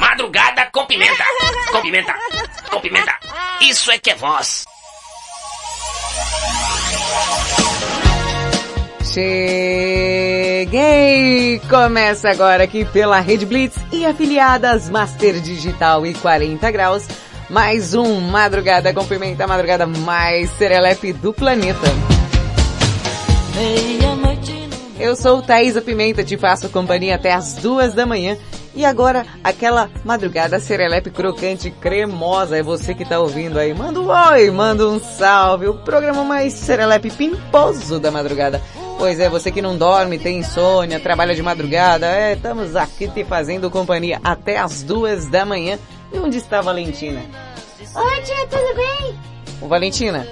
Madrugada com pimenta. Com pimenta. Com pimenta. Isso é que é voz. Cheguei! Começa agora aqui pela Rede Blitz e afiliadas Master Digital e 40 Graus. Mais um Madrugada com Pimenta, a madrugada mais serelepe do planeta. Eu sou Thaisa Pimenta, te faço companhia até as duas da manhã. E agora, aquela madrugada serelepe crocante cremosa, é você que tá ouvindo aí. Manda um oi, manda um salve, o programa mais serelepe pimposo da madrugada. Pois é, você que não dorme, tem insônia, trabalha de madrugada, é, estamos aqui te fazendo companhia até as duas da manhã. E onde está a Valentina? Oi tia, tudo bem? Ô Valentina,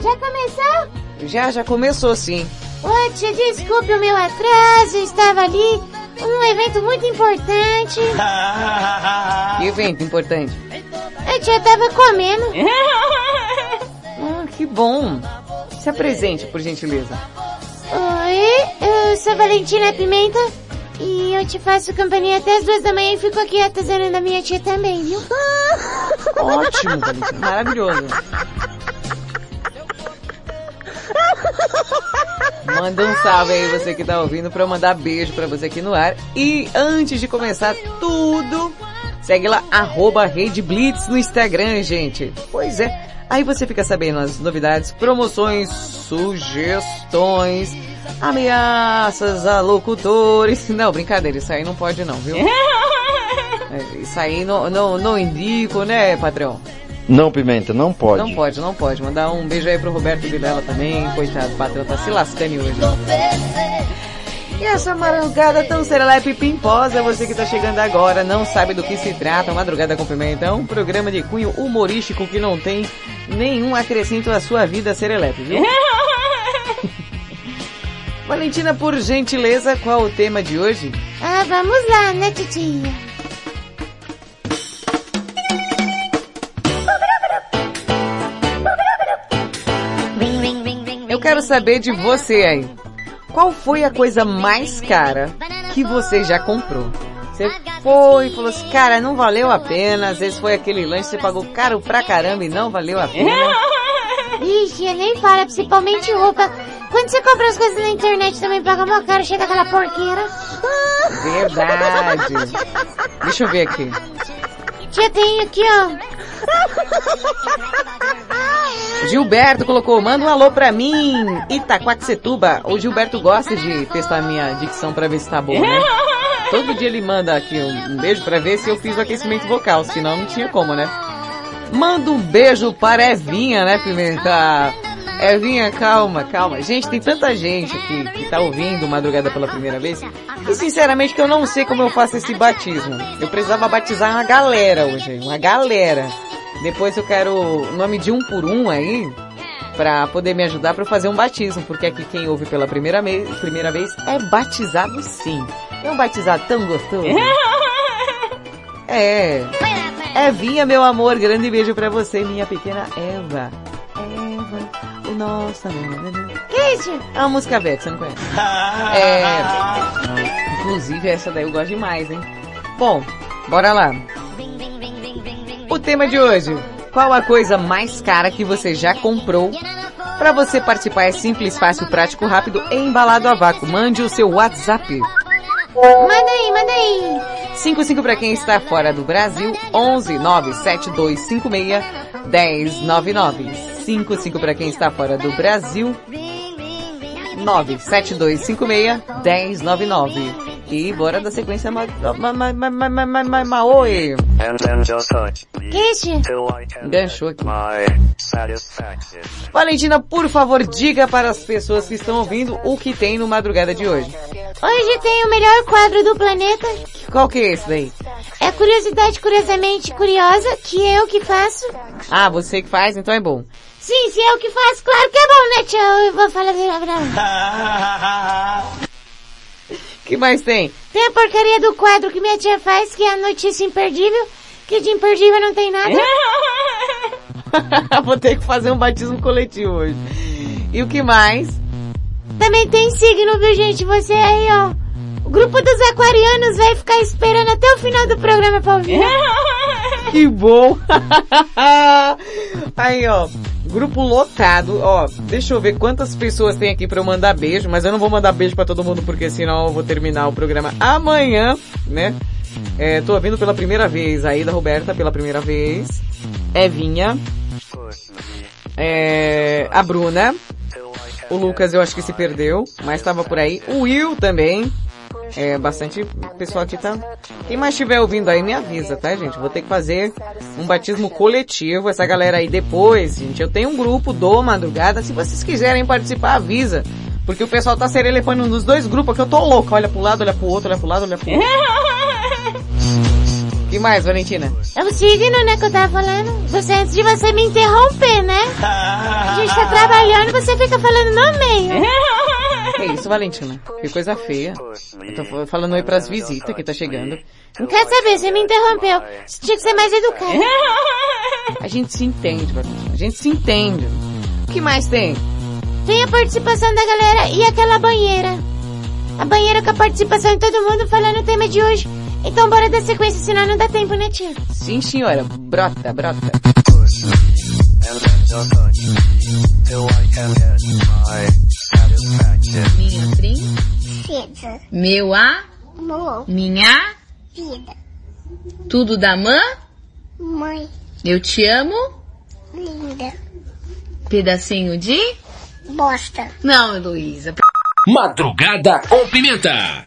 Já começou? já, já começou sim. Oi tia, desculpe o meu atraso, eu estava ali um evento muito importante. Que evento importante. A tia tava comendo. Ah, que bom. Se apresente, por gentileza. Oi, eu sou Valentina Pimenta e eu te faço companhia até as duas da manhã e fico aqui atazanando a minha tia também, viu? Ótimo, Valentina. Maravilhoso. Manda um salve aí você que tá ouvindo pra eu mandar beijo pra você aqui no ar. E antes de começar tudo, segue lá arroba Rede Blitz no Instagram, gente. Pois é. Aí você fica sabendo as novidades, promoções, sugestões, ameaças a locutores. Não, brincadeira, isso aí não pode não, viu? É, Isso aí não, não, não indico, né, patrão? Não, Pimenta, não pode. Não pode, não pode. Mandar um beijo aí pro Roberto Vilela também. Coitado, o patrão tá se lascando hoje. E essa madrugada tão serelepe e pimposa, você que tá chegando agora, não sabe do que se trata, Madrugada com Pimenta é um programa de cunho humorístico que não tem nenhum acrescento à sua vida serelepe, viu? Valentina, por gentileza, qual o tema de hoje? Ah, vamos lá, né, titia? Quero saber de você aí. Qual foi a coisa mais cara que você já comprou? Você foi e falou assim, cara, não valeu a pena. Às vezes foi aquele lanche, você pagou caro pra caramba e não valeu a pena. Ixi, nem fala, principalmente roupa. Quando você compra as coisas na internet também paga mó caro, chega aquela porqueira. Verdade. Deixa eu ver aqui. Tia, tem aqui, ó. Gilberto colocou, manda um alô pra mim, Itaquaquecetuba. O Gilberto gosta de testar minha dicção pra ver se tá boa, né? Todo dia ele manda aqui um um beijo pra ver se eu fiz o aquecimento vocal, senão não tinha como, né? Manda um beijo para Evinha, né, Pimenta? Evinha, calma, calma. Gente, tem tanta gente aqui que tá ouvindo Madrugada pela primeira vez. E sinceramente que eu não sei como eu faço esse batismo. Eu precisava batizar uma galera hoje, uma galera. Depois eu quero o nome de um por um aí, pra poder me ajudar pra eu fazer um batismo, porque aqui quem ouve pela primeira, me primeira vez é batizado sim. É um batizado tão gostoso. É. Evinha, meu amor, grande beijo pra você, minha pequena Eva. Eva, o nosso amor. Que isso? É uma música velha, você não conhece. É. Inclusive, essa daí eu gosto demais, hein? Bom, bora lá. O tema de hoje. Qual a coisa mais cara que você já comprou? Para você participar é simples, fácil, prático, rápido e embalado a vácuo. Mande o seu WhatsApp. Manda aí, manda aí. 55 para quem está fora do Brasil, 11 97256 1099. 55 para quem está fora do Brasil, 97256 1099. E bora da sequência ma ma ma ma ma ma ma ma ma oi. Ganchou aqui. Valentina, por favor, diga para as pessoas que estão ouvindo o que tem no madrugada de hoje. Hoje tem o melhor quadro do planeta. Qual que é esse daí? É Curiosidade Curiosamente Curiosa, que eu que faço. Ah, você que faz, então é bom. Sim, se eu que faço, claro que é bom, né, tio? Eu vou falar verdade. Que mais tem? Tem a porcaria do quadro que minha tia faz, que é a notícia imperdível, que de imperdível não tem nada. Vou ter que fazer um batismo coletivo hoje. E o que mais? Também tem signo, viu gente? Você aí, ó. O grupo dos aquarianos vai ficar esperando até o final do programa pra ouvir. que bom! aí, ó. Grupo lotado, ó. Deixa eu ver quantas pessoas tem aqui pra eu mandar beijo, mas eu não vou mandar beijo pra todo mundo porque senão eu vou terminar o programa amanhã, né? É, tô ouvindo pela primeira vez, aí da Roberta pela primeira vez, Evinha, é, a Bruna, o Lucas eu acho que se perdeu, mas estava por aí, o Will também, é, bastante pessoal aqui tá. Quem mais estiver ouvindo aí me avisa, tá, gente? Vou ter que fazer um batismo coletivo. Essa galera aí depois, gente. Eu tenho um grupo do Madrugada. Se vocês quiserem participar, avisa. Porque o pessoal tá serelefando nos dois grupos que eu tô louco. Olha pro lado, olha pro outro, olha pro lado, olha pro outro. que mais, Valentina? É o signo, né, que eu tava falando. Você, antes de você me interromper, né? A gente tá trabalhando e você fica falando no meio. Que isso, Valentina? Que coisa feia. Eu tô falando oi pras visitas que tá chegando. Não quer saber, você me interrompeu. Você tinha que ser mais educado. A gente se entende, Valentina. A gente se entende. O que mais tem? Tem a participação da galera e aquela banheira. A banheira com a participação de todo mundo falando o tema de hoje. Então bora dar sequência, senão não dá tempo, né, tio? Sim, senhora. Brota, brota. Minha princesa. Meu amor. Minha vida. Tudo da mãe. Mãe. Eu te amo. Linda. Pedacinho de Bosta. Não, Heloísa. Madrugada com pimenta.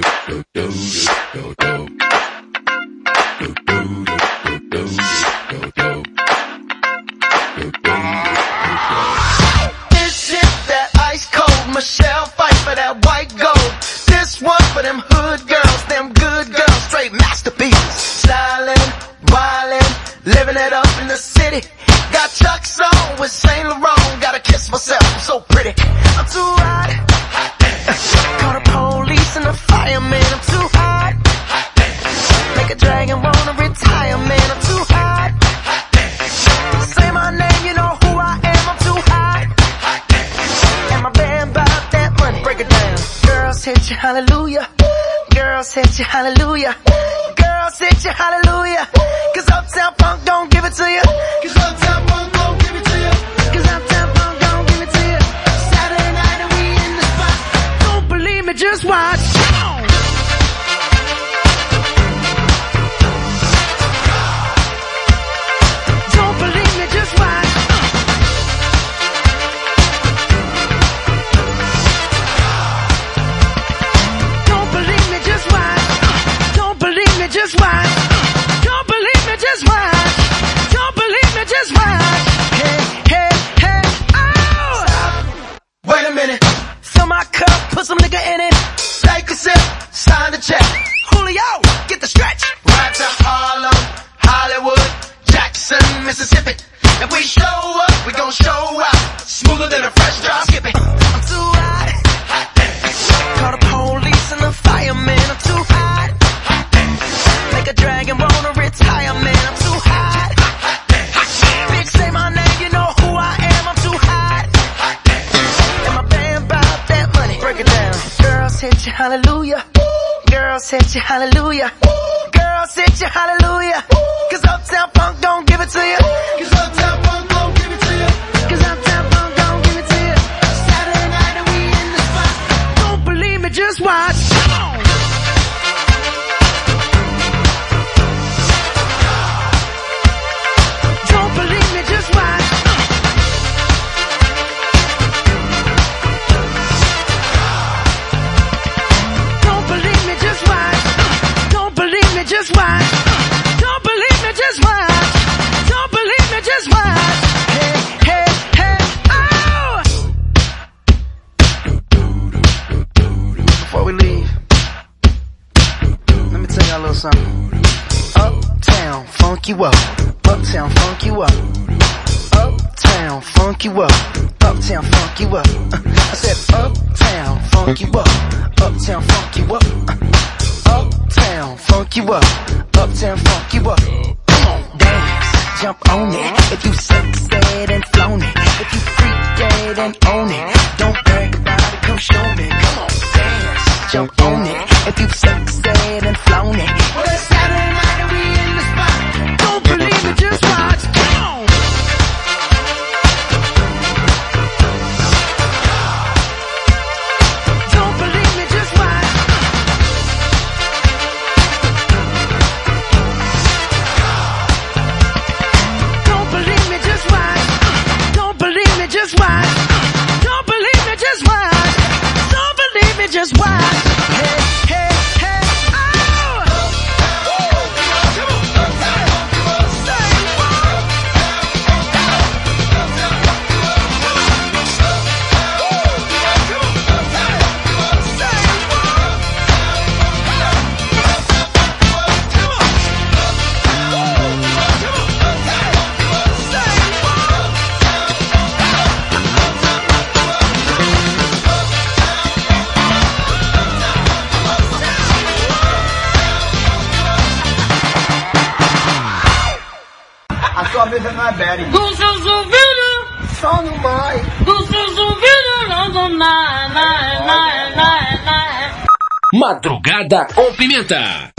Madrugada com Pimenta.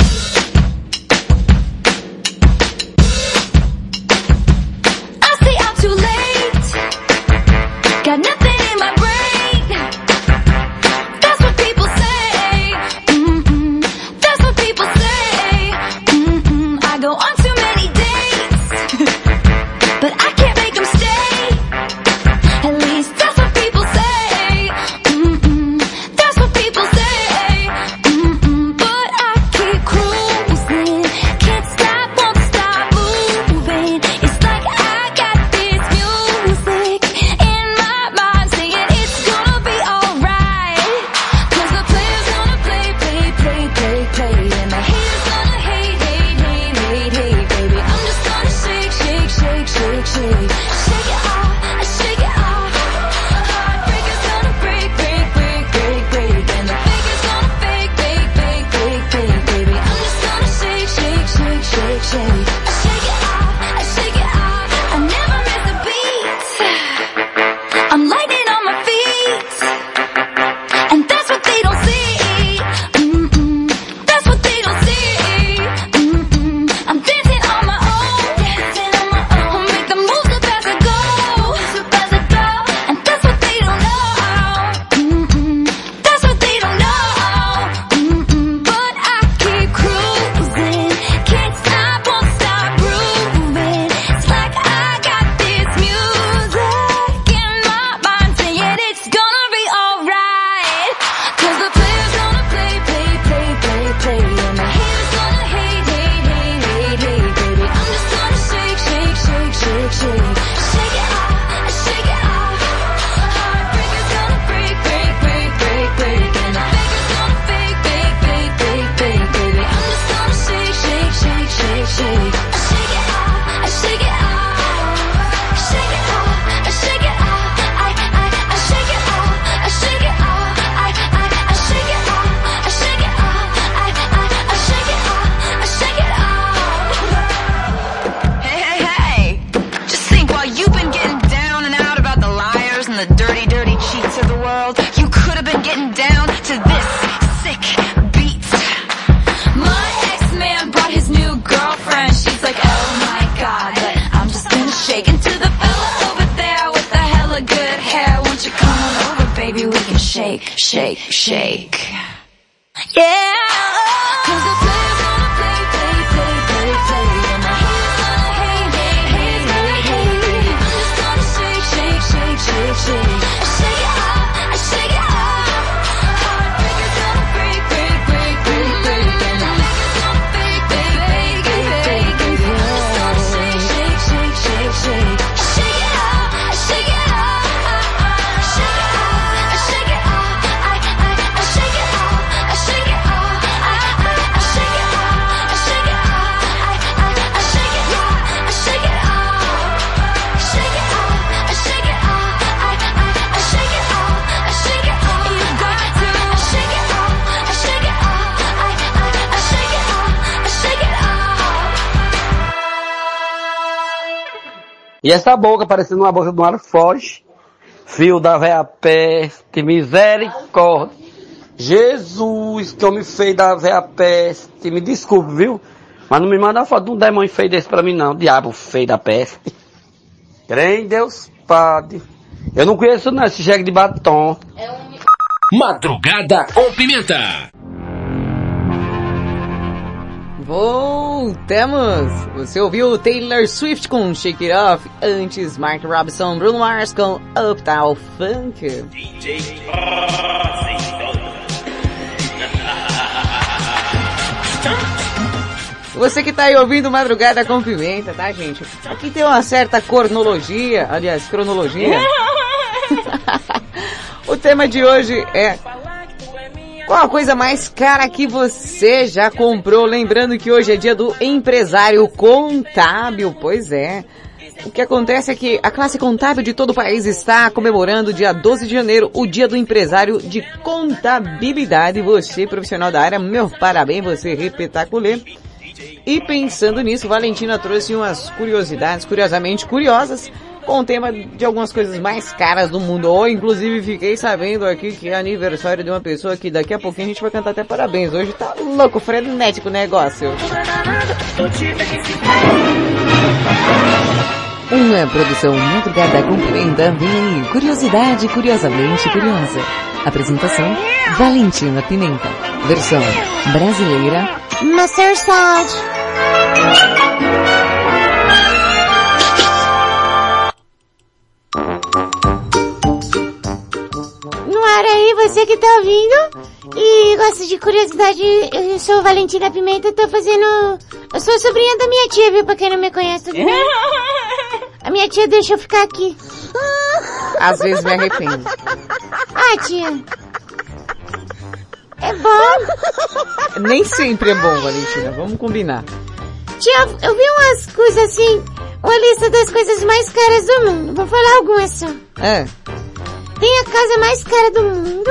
Yeah. E essa boca parecendo uma boca de um alfoge. Fio da véia peste, misericórdia. Jesus, que homem feio da véia peste. Me desculpe, viu? Mas não me manda foto de um demônio feio desse pra mim não. Diabo feio da peste. Crê em Deus, Padre. Eu não conheço não esse jegue de batom. Madrugada com Pimenta. Voltamos! Você ouviu Taylor Swift com Shake It Off, antes Mark Robinson, Bruno Mars com Uptown Funk. Você que tá aí ouvindo Madrugada com Pimenta, tá gente? Aqui tem uma certa cronologia, aliás, cronologia. o tema de hoje é qual a coisa mais cara que você já comprou? Lembrando que hoje é dia do empresário contábil, pois é. O que acontece é que a classe contábil de todo o país está comemorando dia 12 de janeiro, o dia do empresário de contabilidade. Você, profissional da área, meu parabéns, você repetaculê. E pensando nisso, Valentina trouxe umas curiosidades, curiosamente curiosas, com o tema de algumas coisas mais caras do mundo. Ou inclusive fiquei sabendo aqui que é aniversário de uma pessoa que daqui a pouquinho a gente vai cantar até parabéns. Hoje tá louco, frenético o negócio. Uma produção madrugada cumprimenta vem aí. Curiosidade curiosamente curiosa. Apresentação Valentina Pimenta. Versão brasileira Master Sage. No ar aí, você que tá ouvindo e gosta de curiosidade, eu sou Valentina Pimenta, tô fazendo... Eu sou sobrinha da minha tia, viu, pra quem não me conhece, tudo bem? A minha tia deixa eu ficar aqui. Às vezes me arrependo. Ah, tia. É bom. Nem sempre é bom, Valentina. Vamos combinar. Tia, eu vi umas coisas assim, uma lista das coisas mais caras do mundo. Vou falar algumas só. É. Tem a casa mais cara do mundo,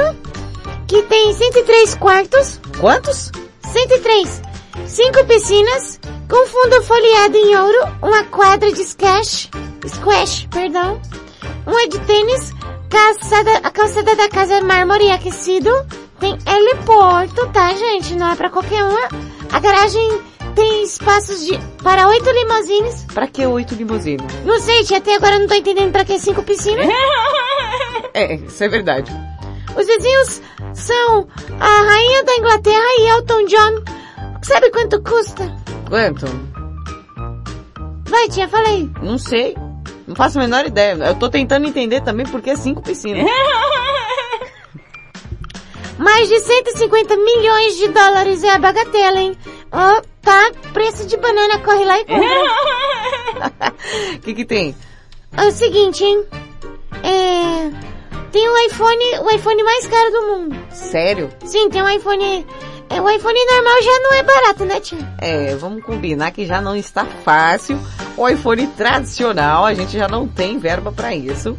que tem 103 quartos. Quantos? 103. Cinco piscinas, com fundo folheado em ouro, uma quadra de squash, squash, perdão, uma de tênis, calçada, a calçada da casa é mármore aquecido, tem heliporto, tá gente? Não é pra qualquer uma. A garagem tem espaços de, para oito limousines. Pra que oito limusines? Não sei, tia, até agora eu não tô entendendo pra que cinco piscinas. É, isso é verdade. Os vizinhos são a rainha da Inglaterra e Elton John. Sabe quanto custa? Quanto? Vai, tia, fala aí. Não sei. Não faço a menor ideia. Eu tô tentando entender também porque é cinco piscinas. Mais de 150 milhões de dólares é a bagatela, hein? Ó, tá, preço de banana, corre lá e compra. O que que tem? É o seguinte, hein? É... Tem o iPhone, o iPhone mais caro do mundo. Sério? Sim, tem um iPhone... É, o iPhone normal já não é barato, né, tia? É, vamos combinar que já não está fácil. O iPhone tradicional, a gente já não tem verba pra isso.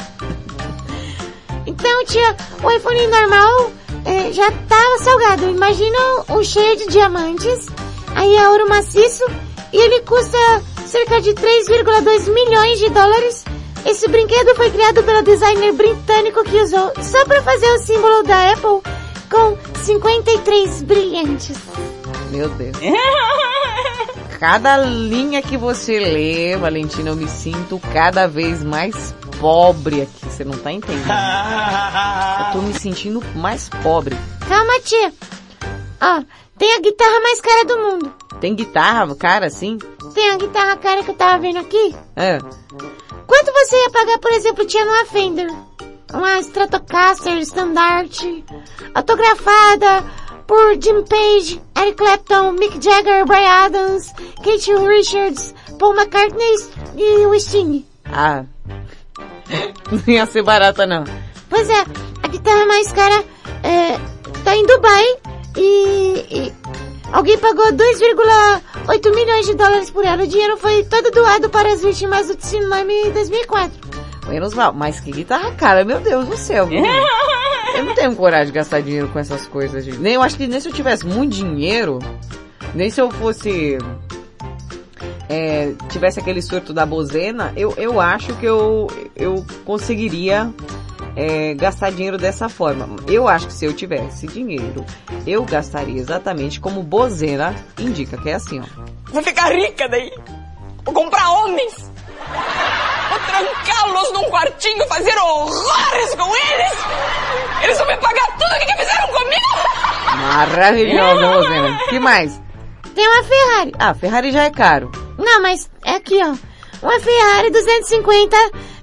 Então, tia, o iPhone normal é, já tá salgado. Imagina um cheio de diamantes, aí é ouro maciço, e ele custa cerca de 3,2 milhões de dólares. Esse brinquedo foi criado pelo designer britânico que usou só para fazer o símbolo da Apple com 53 brilhantes. Meu Deus. Cada linha que você lê, Valentina, eu me sinto cada vez mais pobre aqui. Você não tá entendendo. Eu tô me sentindo mais pobre. Calma, tia. Ó, tem a guitarra mais cara do mundo. Tem guitarra, cara, assim? Tem a guitarra cara que eu tava vendo aqui. É. Quanto você ia pagar, por exemplo, tia, numa Fender? Uma Stratocaster Standard, autografada por Jim Page, Eric Clapton, Mick Jagger, Brian Adams, Kate Richards, Paul McCartney e o Sting. Ah. Não ia ser barata, não. Pois é, a guitarra mais cara é, tá em Dubai e, e alguém pagou 2,8 milhões de dólares por ela. O dinheiro foi todo doado para as vítimas do tsunami em 2004. Menos mal. Mas que guitarra cara, meu Deus do céu. Eu não tenho coragem de gastar dinheiro com essas coisas. gente. Nem, eu acho que nem se eu tivesse muito dinheiro, nem se eu fosse é, tivesse aquele surto da bozena, eu, eu acho que eu, eu conseguiria é, gastar dinheiro dessa forma. Eu acho que se eu tivesse dinheiro, eu gastaria exatamente como bozena indica, que é assim, ó. Vou ficar rica daí. Vou comprar homens. Vou trancá-los num quartinho, fazer horrores com eles. Eles vão me pagar tudo o que, que fizeram comigo. Maravilhoso, bozena. que mais? Tem uma Ferrari. Ah, Ferrari já é caro. Não, mas é aqui, ó. Uma Ferrari 250,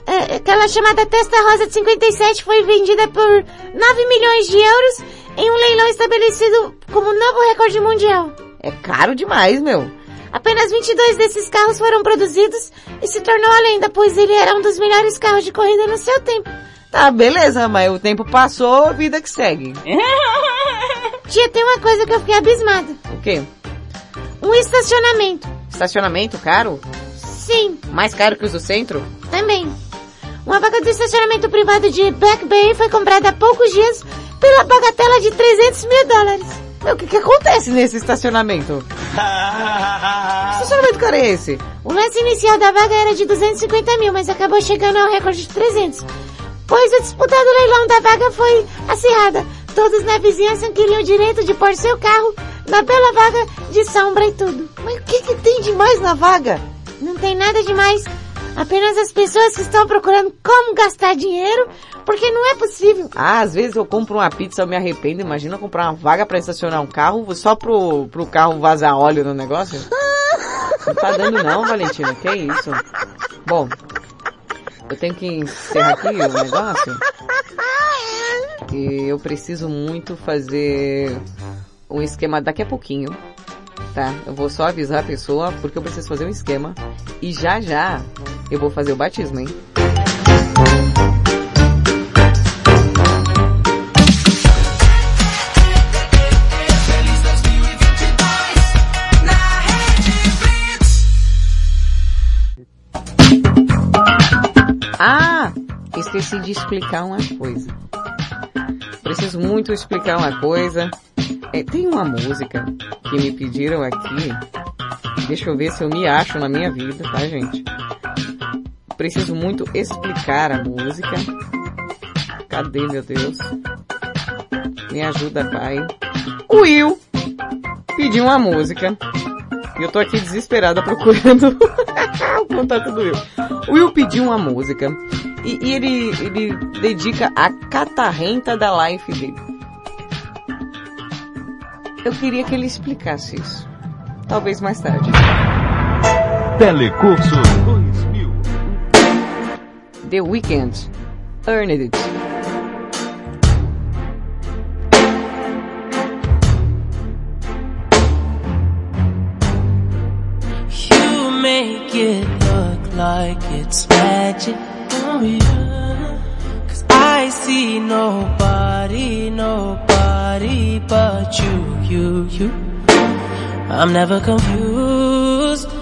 é, aquela chamada Testa Rosa de 57 foi vendida por 9 milhões de euros em um leilão estabelecido como novo recorde mundial. É caro demais, meu. Apenas 22 desses carros foram produzidos e se tornou a lenda, pois ele era um dos melhores carros de corrida no seu tempo. Tá, beleza, mas o tempo passou, vida que segue. Tia, tem uma coisa que eu fiquei abismada. O quê? Um estacionamento. Estacionamento caro? Sim, Mais caro que os do centro? também. Uma vaga do estacionamento privado de Black Bay foi comprada há poucos dias pela bagatela de 300 mil dólares. Meu, o que que acontece nesse estacionamento? Que estacionamento caro é esse? O lance inicial da vaga era de 250 mil, mas acabou chegando ao recorde de 300. Pois o disputado leilão da vaga foi acirrada. Todos na vizinhança queriam o direito de pôr seu carro na bela vaga de sombra e tudo. Mas o que que tem de mais na vaga? Não tem nada demais. Apenas as pessoas que estão procurando como gastar dinheiro, porque não é possível. Ah, às vezes eu compro uma pizza, eu me arrependo. Imagina comprar uma vaga pra estacionar um carro só pro, pro carro vazar óleo no negócio? Não tá dando não, Valentina. Que isso? Bom, eu tenho que encerrar aqui o negócio. E eu preciso muito fazer um esquema daqui a pouquinho. Tá? Eu vou só avisar a pessoa porque eu preciso fazer um esquema. E já já eu vou fazer o batismo, hein? Ah, esqueci de explicar uma coisa. Preciso muito explicar uma coisa. É, tem uma música que me pediram aqui. Deixa eu ver se eu me acho na minha vida, tá, gente? Preciso muito explicar a música. Cadê, meu Deus? Me ajuda, pai. O Will pediu uma música. E eu tô aqui desesperada procurando o contato do Will. O Will pediu uma música. E, e ele, ele dedica a catarrenta da life dele. Eu queria que ele explicasse isso. Talvez mais tarde. Telecurso 2000. The Weeknd. Earned It. You make it look like it's magic. Oh yeah. Cause I see nobody, nobody but you, you, you. I'm never confused.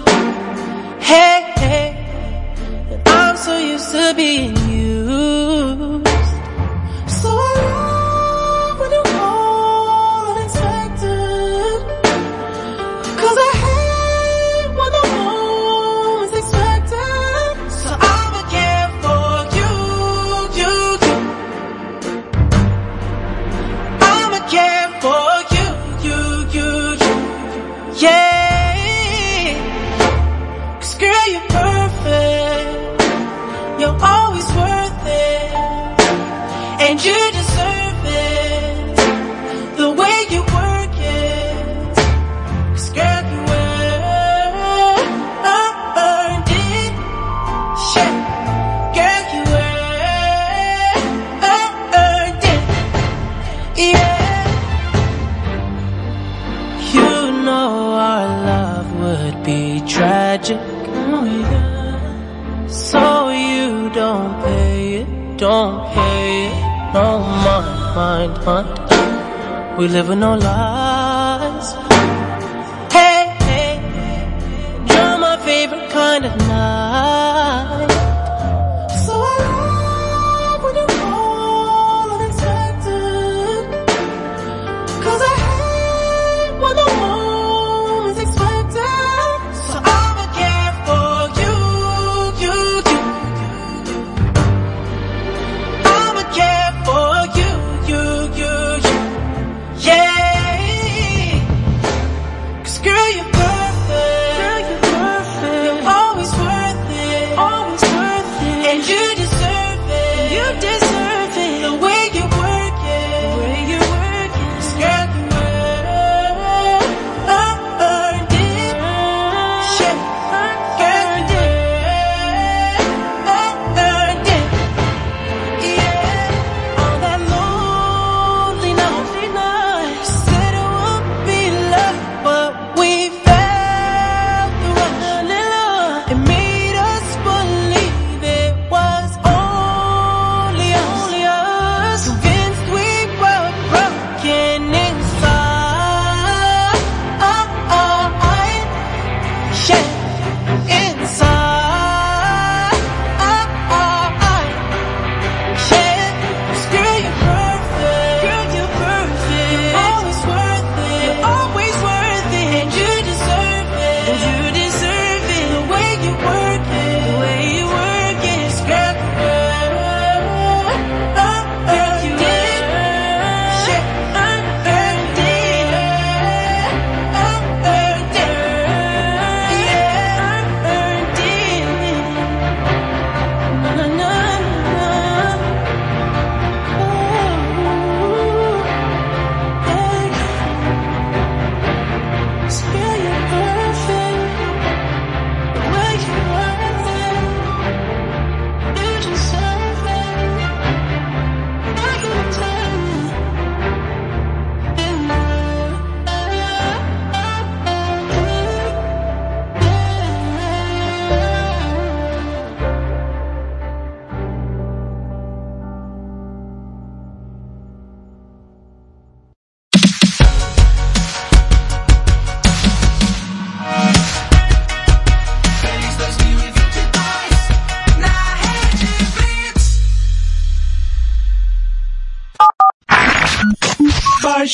could be in you. Mind, mind. We live with no lies. Hey, hey, you're my favorite kind of night.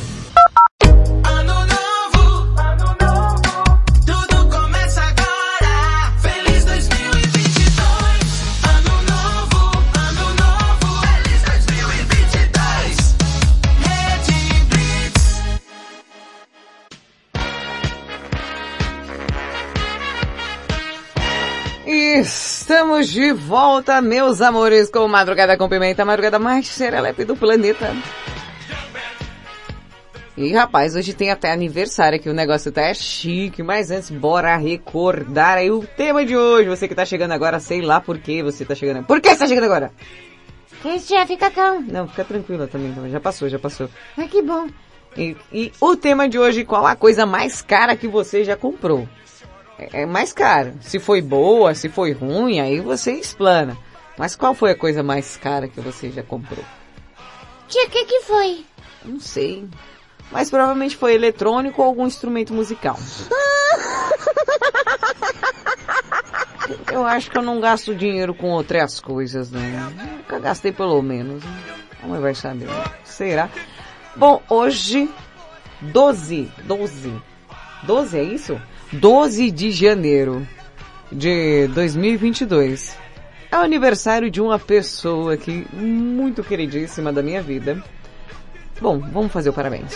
Estamos de volta, meus amores, com Madrugada com Pimenta, a madrugada mais serelepe do planeta. E rapaz, hoje tem até aniversário aqui, o negócio tá chique, mas antes bora recordar aí o tema de hoje. Você que tá chegando agora, sei lá por que você tá chegando. Por que você tá chegando agora? Cristian, fica calmo. Não, fica tranquila também, já passou, já passou. Ai, que bom. E, e o tema de hoje, qual a coisa mais cara que você já comprou? É, é mais caro. Se foi boa, se foi ruim, aí você explana. Mas qual foi a coisa mais cara que você já comprou? Tia, o que que foi? Não sei. Mas provavelmente foi eletrônico ou algum instrumento musical. Eu acho que eu não gasto dinheiro com outras coisas, não. Nunca gastei pelo menos. A mãe vai saber. Será? Bom, hoje, 12, 12, 12 é isso? 12 de janeiro de 2022. É o aniversário de uma pessoa que muito queridíssima da minha vida. Bom, vamos fazer o parabéns.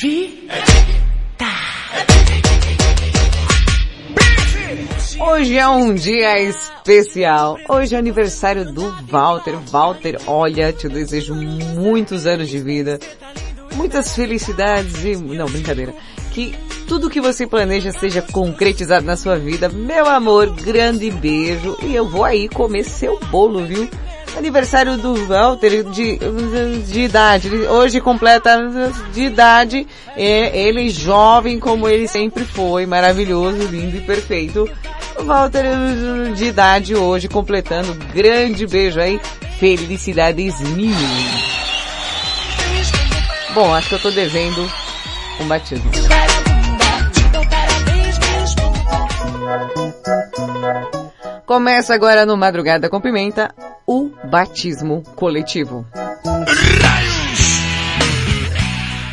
Vi. Hoje é um dia especial. Hoje é aniversário do Walter. Walter, olha, te desejo muitos anos de vida, muitas felicidades e... Não, brincadeira. Que tudo que você planeja seja concretizado na sua vida. Meu amor, grande beijo. E eu vou aí comer seu bolo, viu? Aniversário do Walter de, de idade. Ele Hoje completa de idade. Ele jovem como ele sempre foi. Maravilhoso, lindo e perfeito. Walter de idade hoje completando. Grande beijo aí. Felicidades mil. Bom, acho que eu tô devendo um batismo. Começa agora no Madrugada com Pimenta o batismo coletivo.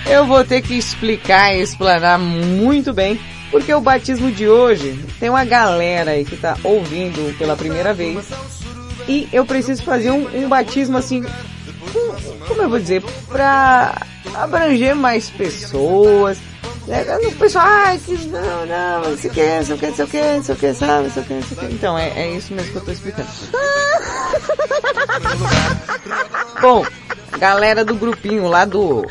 Eu vou ter que explicar e explanar muito bem, porque o batismo de hoje tem uma galera aí que tá ouvindo pela primeira vez e eu preciso fazer um, um batismo assim, com- como eu vou dizer, pra abranger mais pessoas. Né? O pessoal, ai, que não, não, não sei o que, não sei o que, não sei o que, não sei o que, sabe, não sei o que, não sei o que. Então, é, é isso mesmo que eu tô explicando. Bom, galera do grupinho lá do, do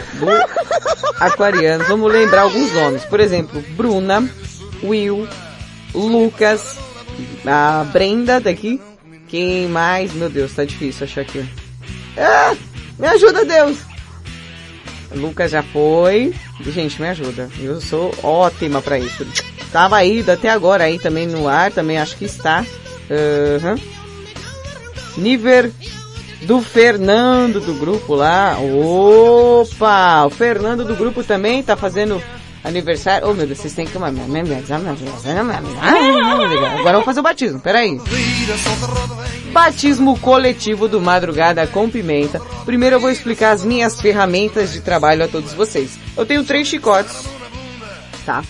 Aquarianos, vamos lembrar alguns nomes. Por exemplo, Bruna, Will, Lucas, a Brenda daqui. Quem mais? Meu Deus, tá difícil achar aqui. Ah, me ajuda, Deus! Lucas já foi. Gente, me ajuda. Eu sou ótima pra isso. Tava aí até agora aí também no ar, também acho que está. Aham. Nível do Fernando do grupo lá. Opa! O Fernando do grupo também tá fazendo aniversário. Oh meu Deus, vocês têm que... Agora vamos fazer o batismo, peraí. Batismo coletivo do Madrugada com Pimenta. Primeiro eu vou explicar as minhas ferramentas de trabalho a todos vocês. Eu tenho três chicotes, tá?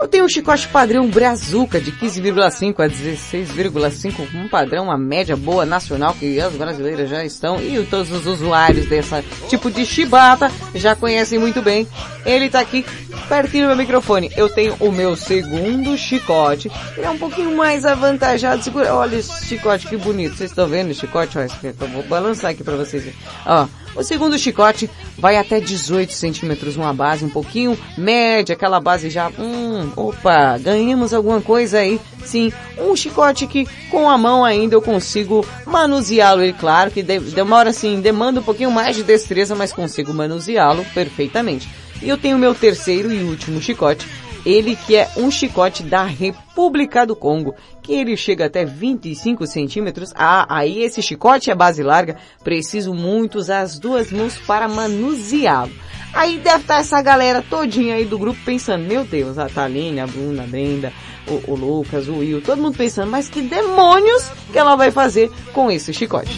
Eu tenho um chicote padrão Brazuca de 15,5 a 16,5, um padrão, uma média boa nacional que as brasileiras já estão e todos os usuários dessa tipo de chibata já conhecem muito bem. Ele tá aqui pertinho do meu microfone. Eu tenho o meu segundo chicote. Ele é um pouquinho mais avantajado. Segura, olha esse chicote que bonito. Vocês estão vendo esse chicote? Aqui, eu vou balançar aqui pra vocês. Ó, o segundo chicote vai até 18 centímetros, uma base um pouquinho média, aquela base já, hum, opa, ganhamos alguma coisa aí. Sim, um chicote que com a mão ainda eu consigo manuseá-lo. E claro que de- demora assim, demanda um pouquinho mais de destreza, mas consigo manuseá-lo perfeitamente. E eu tenho meu terceiro e último chicote, ele que é um chicote da República do Congo, que ele chega até 25 centímetros. Ah, aí esse chicote é base larga, preciso muito usar as duas mãos para manuseá-lo. Aí deve estar essa galera todinha aí do grupo pensando, meu Deus, a Thaline, a Bruna, a Brenda, o, o Lucas, o Will, todo mundo pensando, mas que demônios que ela vai fazer com esse chicote?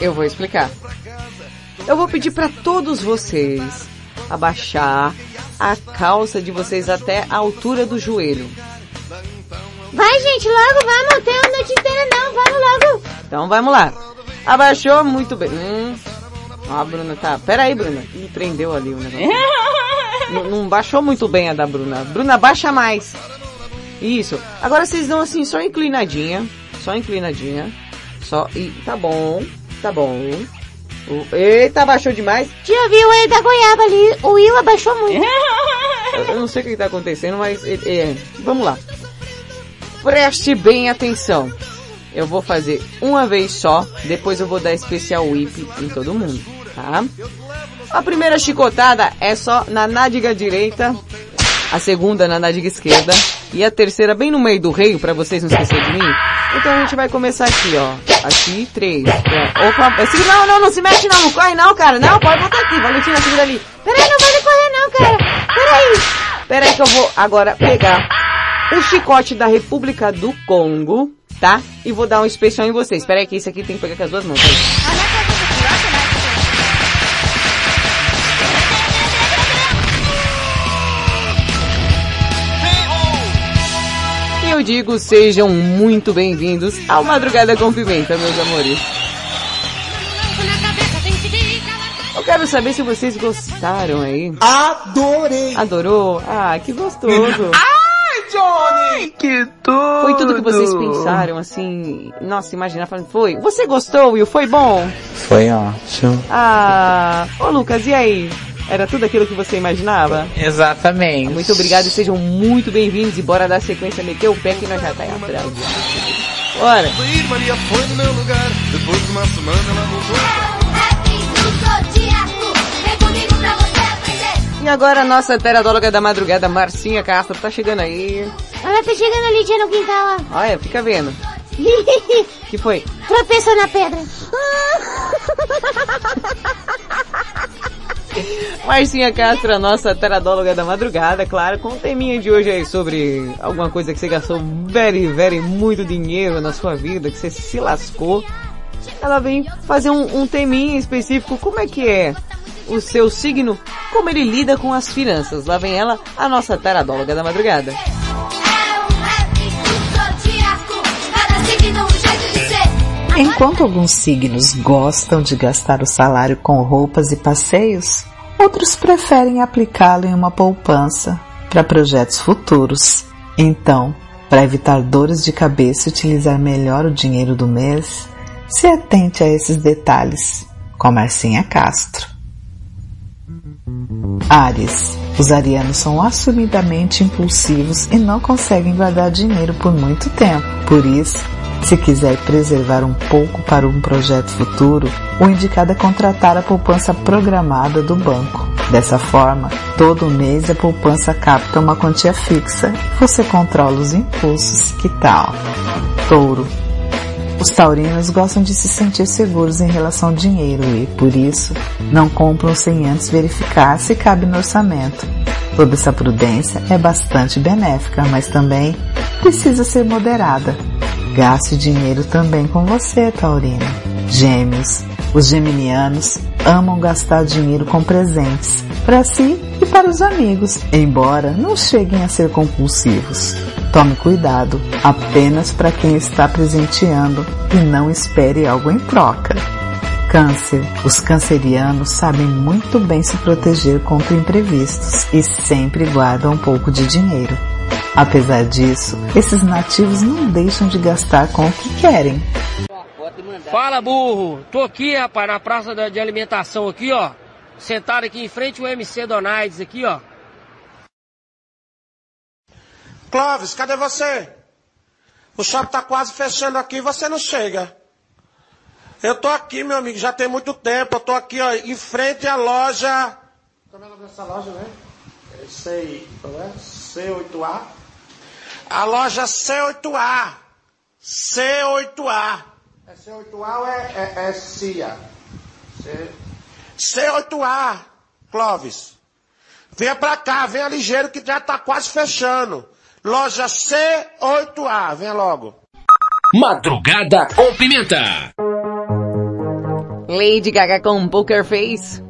Eu vou explicar. Eu vou pedir para todos vocês abaixar a calça de vocês até a altura do joelho. Vai, gente, logo, vamos. Tem a noite inteira não, vamos logo. Então vamos lá. Abaixou muito bem. Hum. Ó, a Bruna tá. Pera aí, Bruna. Ih, prendeu ali o negócio. não, não baixou muito bem a da Bruna. Bruna, baixa mais. Isso. Agora vocês dão assim, só inclinadinha. Só inclinadinha. Só. E tá bom. Tá bom. O- Eita, abaixou demais. Tia viu aí da goiaba ali, o Will abaixou muito. Eu não sei o que está acontecendo, mas vamos lá. Preste bem atenção. Eu vou fazer uma vez só, depois eu vou dar especial whip em todo mundo, tá? A primeira chicotada é só na nádega direita, a segunda na nádega esquerda e a terceira bem no meio do reio, pra vocês não esquecerem de mim. Então a gente vai começar aqui, ó. Aqui, três. É, Opa, é, não, não, não se mexe não, não corre não, cara. Não, pode botar aqui, Valentina, segura ali. Peraí, não pode correr não, cara. Peraí. Pera aí que eu vou agora pegar o chicote da República do Congo, tá? E vou dar um especial em vocês. Espera aí que esse aqui tem que pegar com as duas mãos. peraí. Eu digo, sejam muito bem-vindos ao Madrugada com Pimenta, meus amores. Eu quero saber se vocês gostaram aí. Adorei! Adorou? Ah, que gostoso! Ai, Johnny! que tudo! Foi tudo que vocês pensaram, assim. Nossa, imaginar falando, foi. Você gostou, Will? Foi bom? Foi ótimo. Ah, ô Lucas, e aí? Era tudo aquilo que você imaginava? Exatamente. Muito obrigado e sejam muito bem-vindos e bora dar sequência, meter o pé que nós já tá atrás. Bora. Maria foi no meu lugar. Depois de uma semana ela voltou. E agora a nossa teradóloga da madrugada, Marcinha Castro, tá chegando aí. Ela tá chegando ali, tia, no quintal, ó. Olha, fica vendo. que foi? Tropeçou na pedra. Marcinha Castro, a nossa teradóloga da madrugada, claro, com o teminha de hoje aí sobre alguma coisa que você gastou very, very muito dinheiro na sua vida, que você se lascou. Ela vem fazer um, um teminha específico, como é que é o seu signo, como ele lida com as finanças. Lá vem ela, a nossa teradóloga da madrugada. Enquanto alguns signos gostam de gastar o salário com roupas e passeios, outros preferem aplicá-lo em uma poupança para projetos futuros. Então, para evitar dores de cabeça e utilizar melhor o dinheiro do mês, se atente a esses detalhes, com Marcinha Castro. Ares. Os arianos são assumidamente impulsivos e não conseguem guardar dinheiro por muito tempo. Por isso, se quiser preservar um pouco para um projeto futuro, o indicado é contratar a poupança programada do banco. Dessa forma, todo mês a poupança capta uma quantia fixa e você controla os impulsos. Que tal? Touro. Os taurinos gostam de se sentir seguros em relação ao dinheiro e, por isso, não compram sem antes verificar se cabe no orçamento. Toda essa prudência é bastante benéfica, mas também precisa ser moderada. Gaste dinheiro também com você, Taurino. Gêmeos. Os geminianos amam gastar dinheiro com presentes, para si e para os amigos, embora não cheguem a ser compulsivos. Tome cuidado, apenas para quem está presenteando e não espere algo em troca. Câncer. Os cancerianos sabem muito bem se proteger contra imprevistos e sempre guardam um pouco de dinheiro. Apesar disso, esses nativos não deixam de gastar com o que querem. Fala, burro. Tô aqui, rapaz, na praça de alimentação aqui, ó. Sentado aqui em frente ao MC Donaides aqui, ó. Clóvis, cadê você? O shopping tá quase fechando aqui e você não chega. Eu tô aqui, meu amigo, já tem muito tempo. Eu tô aqui, ó, em frente à loja. Como é o nome dessa loja, né? É C, como é? C8A. A loja C8A. C8A. É C8A ou é, é, é CIA? C... C8A, Clóvis. Venha pra cá, venha ligeiro que já tá quase fechando. Loja C8A, venha logo. Madrugada com Pimenta. Lady Gaga com Poker Face.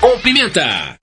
Com Pimenta.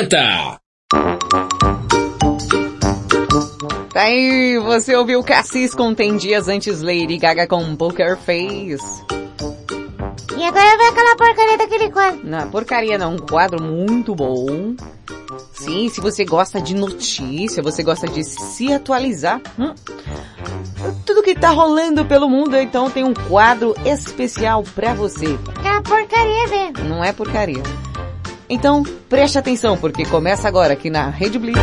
Pimenta. Tá aí, você ouviu Cassis com Tem Dias Antes Lady Gaga com Poker Face. E agora vai aquela porcaria daquele quadro. Não, porcaria não, um quadro muito bom. Sim, se você gosta de notícia, você gosta de se atualizar, hum, tudo que tá rolando pelo mundo, então tem um quadro especial pra você. Aquela porcaria mesmo. Não é porcaria. Então, preste atenção, porque começa agora aqui na Rede Blitz.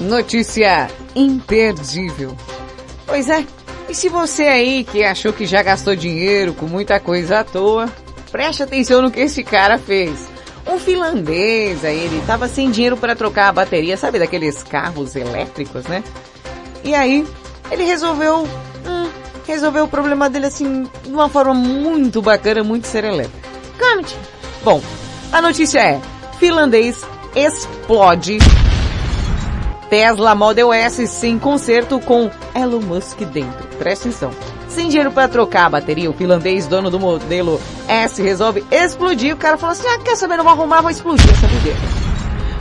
Notícia imperdível. Pois é, e se você aí que achou que já gastou dinheiro com muita coisa à toa, preste atenção no que esse cara fez. Um finlandês aí, ele tava sem dinheiro para trocar a bateria, sabe daqueles carros elétricos, né? E aí, ele resolveu, hum, resolveu o problema dele assim, de uma forma muito bacana, muito serelepe. Conte. Bom, a notícia é, finlandês explode Tesla Model S sem conserto com Elon Musk dentro. Presta atenção. Sem dinheiro para trocar a bateria, o finlandês, dono do modelo S, resolve explodir. O cara falou assim, ah, quer saber, não vou arrumar, vou explodir essa bobeira.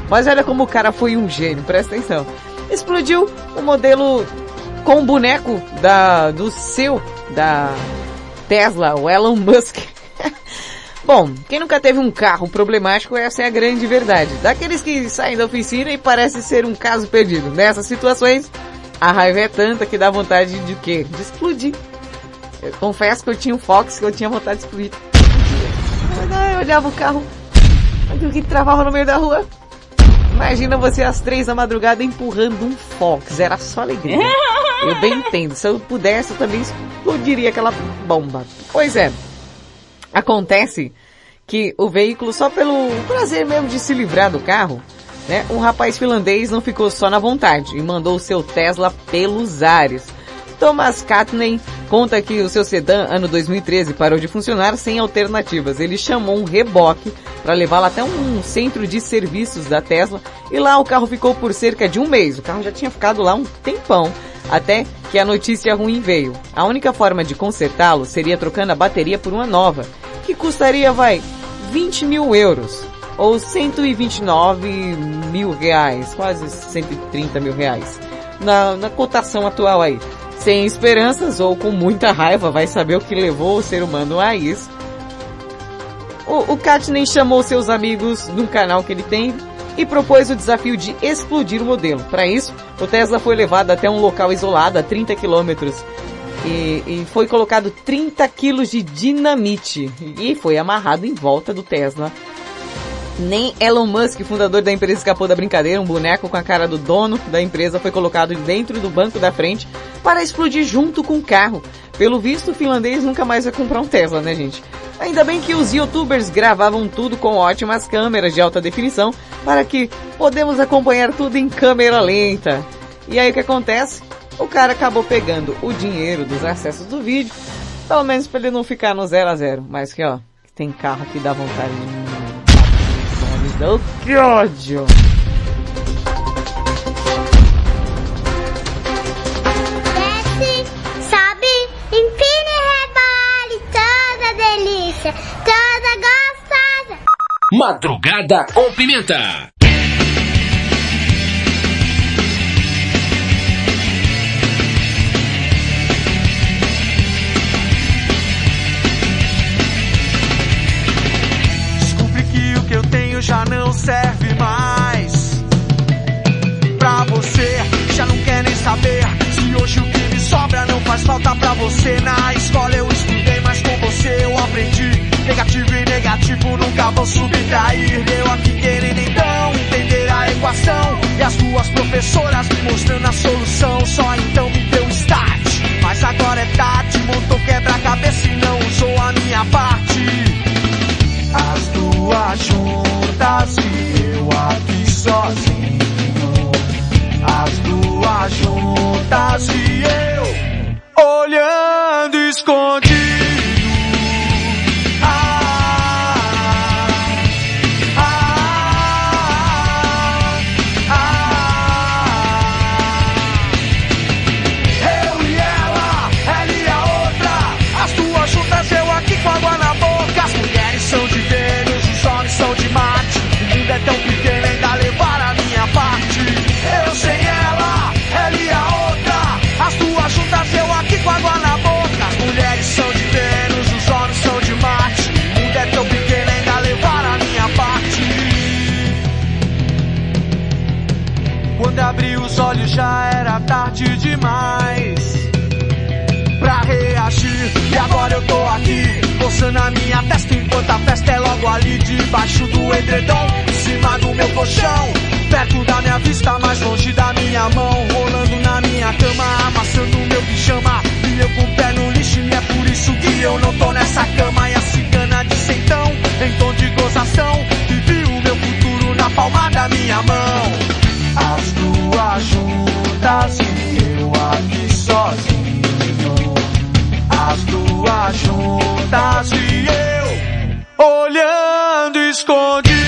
Mas olha como o cara foi um gênio, presta atenção. Explodiu o modelo com o boneco da, do seu, da Tesla, o Elon Musk. Bom, quem nunca teve um carro problemático, essa é a grande verdade. Daqueles que saem da oficina e parece ser um caso perdido. Nessas situações, a raiva é tanta que dá vontade de quê? De explodir. Eu confesso que eu tinha um Fox que eu tinha vontade de explodir. Eu olhava o carro, o que travava no meio da rua. Imagina você às três da madrugada empurrando um Fox, era só alegria. Eu bem entendo, se eu pudesse eu também explodiria aquela bomba. Pois é, Acontece que o veículo, só pelo prazer mesmo de se livrar do carro, né, um rapaz finlandês não ficou só na vontade e mandou o seu Tesla pelos ares. Thomas Katney conta que o seu sedã ano 2013 parou de funcionar sem alternativas. Ele chamou um reboque para levá-lo até um centro de serviços da Tesla e lá o carro ficou por cerca de um mês. O carro já tinha ficado lá um tempão até que a notícia ruim veio. A única forma de consertá-lo seria trocando a bateria por uma nova, que custaria, vai, 20 mil euros. Ou 129 mil reais, quase 130 mil reais. Na, na cotação atual aí. Sem esperanças ou com muita raiva, vai saber o que levou o ser humano a isso. O, o Katney chamou seus amigos num canal que ele tem e propôs o desafio de explodir o modelo. Para isso, o Tesla foi levado até um local isolado a 30 quilômetros e, e, foi colocado 30 quilos de dinamite e foi amarrado em volta do Tesla. Nem Elon Musk, fundador da empresa, escapou da brincadeira. Um boneco com a cara do dono da empresa foi colocado dentro do banco da frente para explodir junto com o carro. Pelo visto, o finlandês nunca mais vai comprar um Tesla, né, gente? Ainda bem que os youtubers gravavam tudo com ótimas câmeras de alta definição para que podemos acompanhar tudo em câmera lenta. E aí o que acontece? O cara acabou pegando o dinheiro dos acessos do vídeo, pelo menos para ele não ficar no zero a zero. Mas que ó, tem carro que dá vontade de Oh, que ódio! Desce, sobe, empina e rebole, toda delícia, toda gostosa. Madrugada com Pimenta. Já não serve mais. Pra você, já não quer nem saber. Se hoje o que me sobra não faz falta pra você. Na escola eu estudei, mas com você eu aprendi. Negativo e negativo nunca vão subtrair. Eu aqui querendo então entender a equação. E as duas professoras me mostrando a solução. Só então me deu start. Mas agora é tarde, montou quebra-cabeça e não usou a minha parte. As duas juntas e eu aqui sozinho. As duas juntas e eu olhando escondido. Quando abri os olhos já era tarde demais Pra reagir. E agora eu tô aqui Coçando a minha testa enquanto a festa é logo ali Debaixo do edredom Em cima do meu colchão Perto da minha vista, mais longe da minha mão Rolando na minha cama Amassando meu pijama E eu com o pé no lixo E é por isso que eu não tô nessa cama. E a cigana de então Em tom de gozação Vivi viu o meu futuro na palma da minha mão lá juntas e eu aqui sozinho. As duas juntas e eu olhando escondido.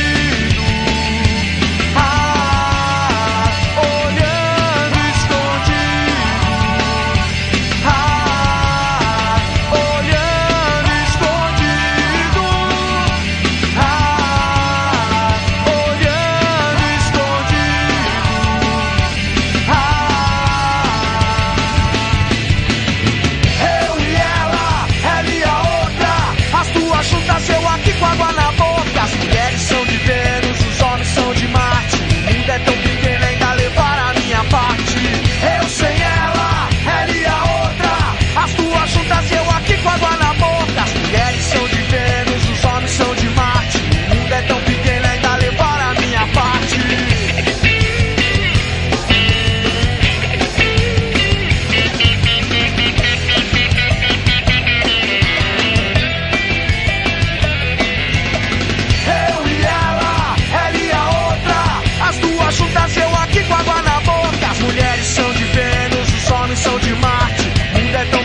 that don't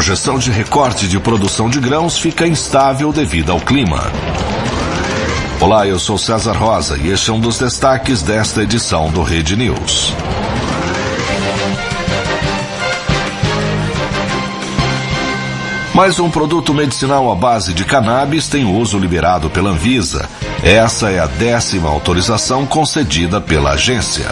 Projeção de recorte de produção de grãos fica instável devido ao clima. Olá, eu sou César Rosa e este é um dos destaques desta edição do Rede News. Mais um produto medicinal à base de cannabis tem uso liberado pela Anvisa. Essa é a décima autorização concedida pela agência.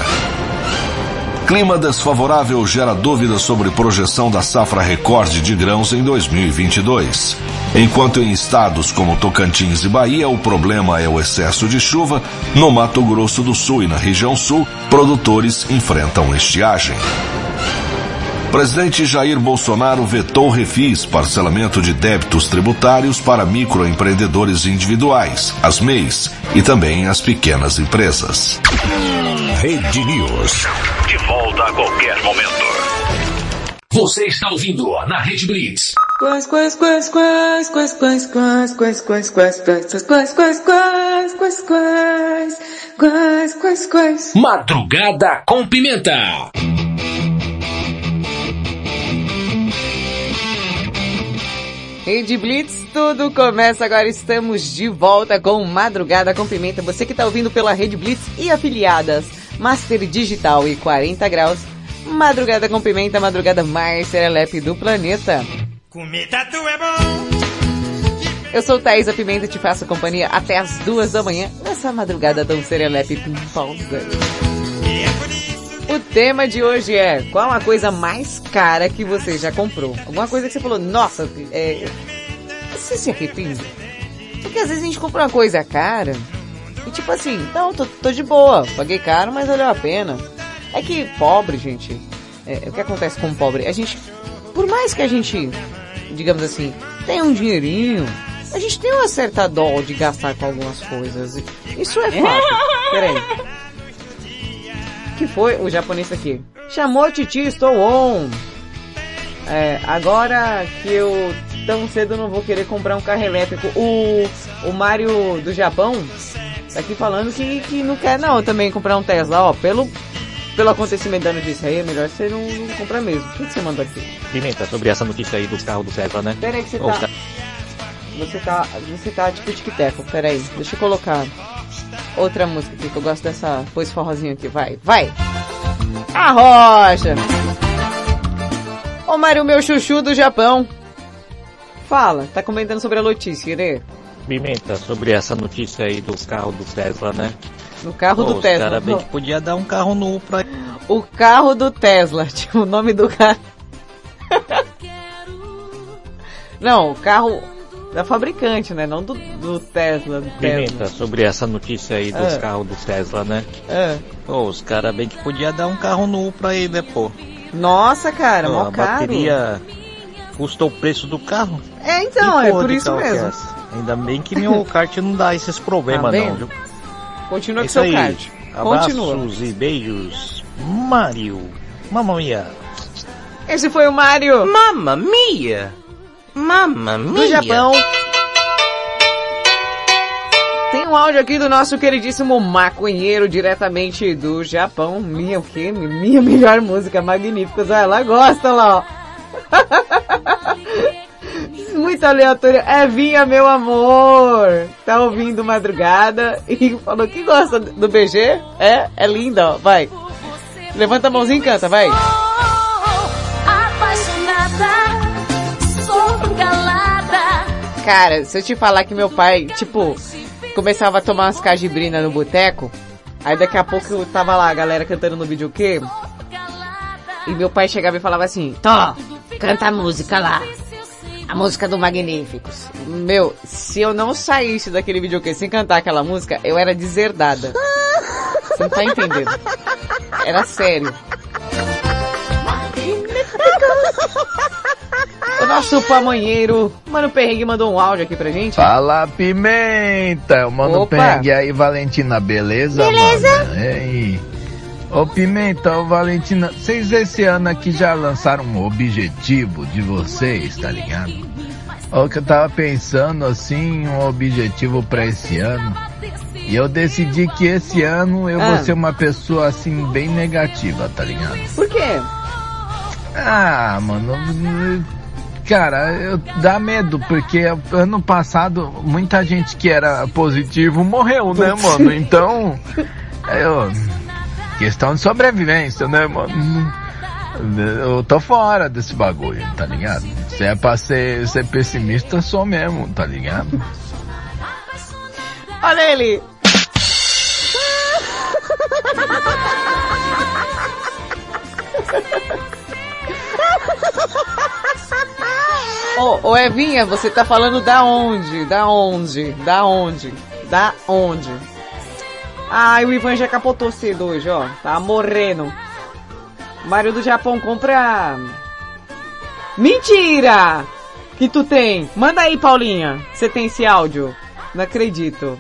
Clima desfavorável gera dúvidas sobre projeção da safra recorde de grãos em 2022. Enquanto em estados como Tocantins e Bahia o problema é o excesso de chuva, no Mato Grosso do Sul e na região sul, produtores enfrentam estiagem. Presidente Jair Bolsonaro vetou refis, parcelamento de débitos tributários para microempreendedores individuais, as MEIs e também as pequenas empresas. Rede News. De volta a qualquer momento. Você está ouvindo na Rede Blitz. Quais, quais, quais, quais, quais, quais, quais, quais, quais, quais, quais, quais, quais, quais, quais, quais, quais, quais, quais, quais. Madrugada com Pimenta. Rede Blitz, tudo começa agora. Estamos de volta com Madrugada com Pimenta. Você que está ouvindo pela Rede Blitz e afiliadas, Master Digital e 40 Graus. Madrugada com Pimenta, madrugada mais serelepe do planeta. Comer tatu é bom. Eu sou Thaisa Pimenta e te faço companhia até as duas da manhã nessa madrugada tão serelepe pimposa. O tema de hoje é qual a coisa mais cara que você já comprou? Alguma coisa que você falou, nossa, é, você se arrepende? Porque às vezes a gente compra uma coisa cara e tipo assim, não, tô, tô de boa, paguei caro, mas valeu a pena. É que pobre, gente, é, o que acontece com o pobre? A gente, por mais que a gente, digamos assim, tenha um dinheirinho, a gente tem uma certa dó de gastar com algumas coisas. Isso é fato. Peraí. Que foi o japonês aqui? Chamou Titi, estou on. É, agora que eu tão cedo não vou querer comprar um carro elétrico. O, o Mário do Japão tá aqui falando que, que não quer não também comprar um Tesla. Ó, pelo, pelo acontecimento da notícia aí, é melhor você não, não comprar mesmo. O que, que você mandou aqui? Pimenta, sobre essa notícia aí do carro do Tesla, né? Que você Ô, tá... Você tá, você tá tipo tic-teco, peraí. Deixa eu colocar outra música aqui que eu gosto dessa pois forrozinho aqui, vai, vai! A rocha! Ô Mário, meu chuchu do Japão. Fala, tá comentando sobre a notícia, né? Pimenta, sobre essa notícia aí do carro do Tesla, né? No carro Pô, do os Tesla. cara bem que podia dar um carro novo pra O carro do Tesla, tipo, o nome do carro. Não, o carro da fabricante, né? Não do, do Tesla. Do Pimenta, Tesla. sobre essa notícia aí dos Ah. carros do Tesla, né? Ah. Pô, os cara bem que podia dar um carro novo pra ele, né, pô? Nossa, cara, Pô, mó a caro. bateria custa o preço do carro? É, então, é por isso é mesmo. essa? Ainda bem que meu kart não dá esses problemas, Tá não, viu? Continua É com seu aí. card. Continua. Abraços e beijos. Mario. Mamma mia. Esse foi o Mario. Mamma mia! Mamma mia! Do Japão. Tem um áudio aqui do nosso queridíssimo maconheiro diretamente do Japão. Minha o quê? Minha melhor música, Magníficos. Ah, ela gosta lá, ó. Muito aleatório. É Vinha, meu amor. Tá ouvindo madrugada e falou que gosta do BG. É, é linda, ó. Vai. Levanta a mãozinha e canta, vai. Cara, se eu te falar que meu pai, tipo, começava a tomar umas cajibrina no boteco, aí daqui a pouco eu tava lá, a galera cantando no videokê, e meu pai chegava e falava assim, Tó, canta a música lá. A música do Magníficos. Meu, se eu não saísse daquele videokê sem cantar aquela música, eu era deserdada. Você não tá entendendo. Era sério. Nosso pamonheiro, Mano Perrengue, mandou um áudio aqui pra gente. Fala Pimenta, mano Opa. Peng aí Valentina, beleza? Beleza. Mano? Ei. Ô Pimenta, ô Valentina, vocês esse ano aqui já lançaram um objetivo de vocês, tá ligado? O que eu tava pensando assim, um objetivo pra esse ano. E eu decidi que esse ano eu Ah. vou ser uma pessoa assim bem negativa, tá ligado? Por quê? Ah, mano, cara, eu, dá medo, porque ano passado muita gente que era positivo morreu, né, mano? Então, eu, questão de sobrevivência, né, mano? Eu tô fora desse bagulho, tá ligado? Se é pra ser, ser pessimista, sou mesmo, tá ligado? Olha ele! Ô, ô Evinha, você tá falando da onde? Da onde? Da onde? Da onde? Ai, o Ivan já capotou cedo hoje, ó. Tá morrendo. Mário do Japão compra... Mentira! Que tu tem? Manda aí, Paulinha. Você tem esse áudio? Não acredito.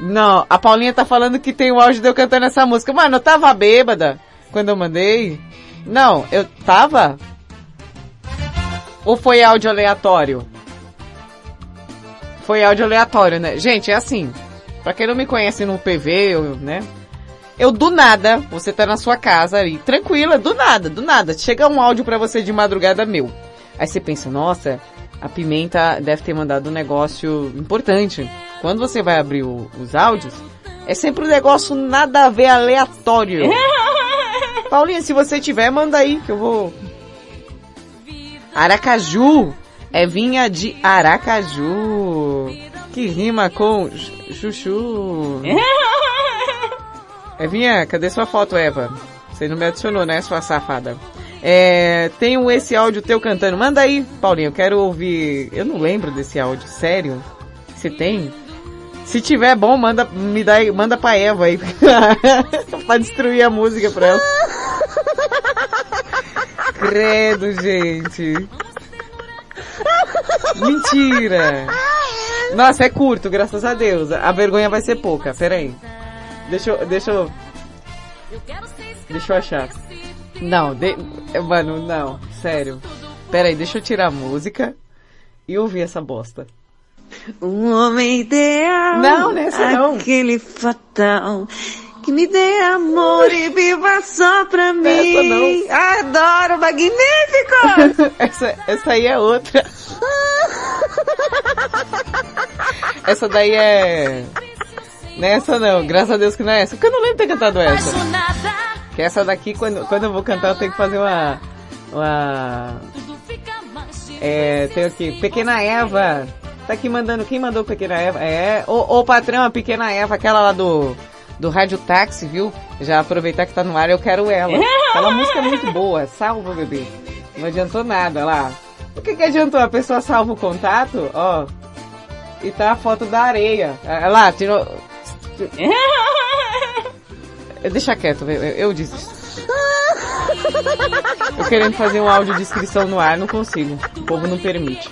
Não, a Paulinha tá falando que tem o áudio de eu cantando essa música. Mano, eu tava bêbada quando eu mandei. Não, eu tava? Ou foi áudio aleatório? Foi áudio aleatório, né? Gente, é assim. Pra quem não me conhece no PV, eu, né? Eu do nada, você tá na sua casa ali, tranquila, do nada, do nada. Chega um áudio pra você de madrugada meu. Aí você pensa, nossa, a Pimenta deve ter mandado um negócio importante. Quando você vai abrir o- os áudios, é sempre um negócio nada a ver aleatório. Paulinha, se você tiver, manda aí que eu vou. Aracaju é vinha de Aracaju. Que rima com chu- chuchu. Evinha, cadê sua foto, Eva? Você não me adicionou, né, sua safada? É, tem um esse áudio teu cantando. Manda aí, Paulinho, eu quero ouvir. Eu não lembro desse áudio, sério? Você tem? Se tiver bom, manda, me dá, manda pra Eva aí. pra destruir a música pra ela. Credo, gente. Mentira. Nossa, é curto, graças a Deus. A vergonha vai ser pouca, peraí. Deixa eu, deixa eu... Deixa eu achar. Não, de... mano, não, sério. Peraí, deixa eu tirar a música e ouvir essa bosta. Um homem ideal. Não, nessa não. Aquele fatal. Que me dê amor e viva só pra mim. Adoro magnífico! essa, essa aí é outra. essa daí é... Nessa não, graças a Deus que não é essa. Porque eu não lembro de ter cantado essa. Que essa daqui, quando, quando eu vou cantar, eu tenho que fazer uma... Uma... É, tem aqui, Pequena Eva. Tá aqui mandando, quem mandou Pequena Eva? É, o, o patrão, a Pequena Eva, aquela lá do, do Rádio Táxi, viu? Já aproveitar que tá no ar, eu quero ela. Aquela música é muito boa, salva, bebê. Não adiantou nada lá. O que que adiantou? A pessoa salva o contato, ó. E tá a foto da areia. Ah, Lá, tirou... Deixa quieto, eu, eu desisto. Eu querendo fazer um áudio de inscrição no ar, não consigo. O povo não permite.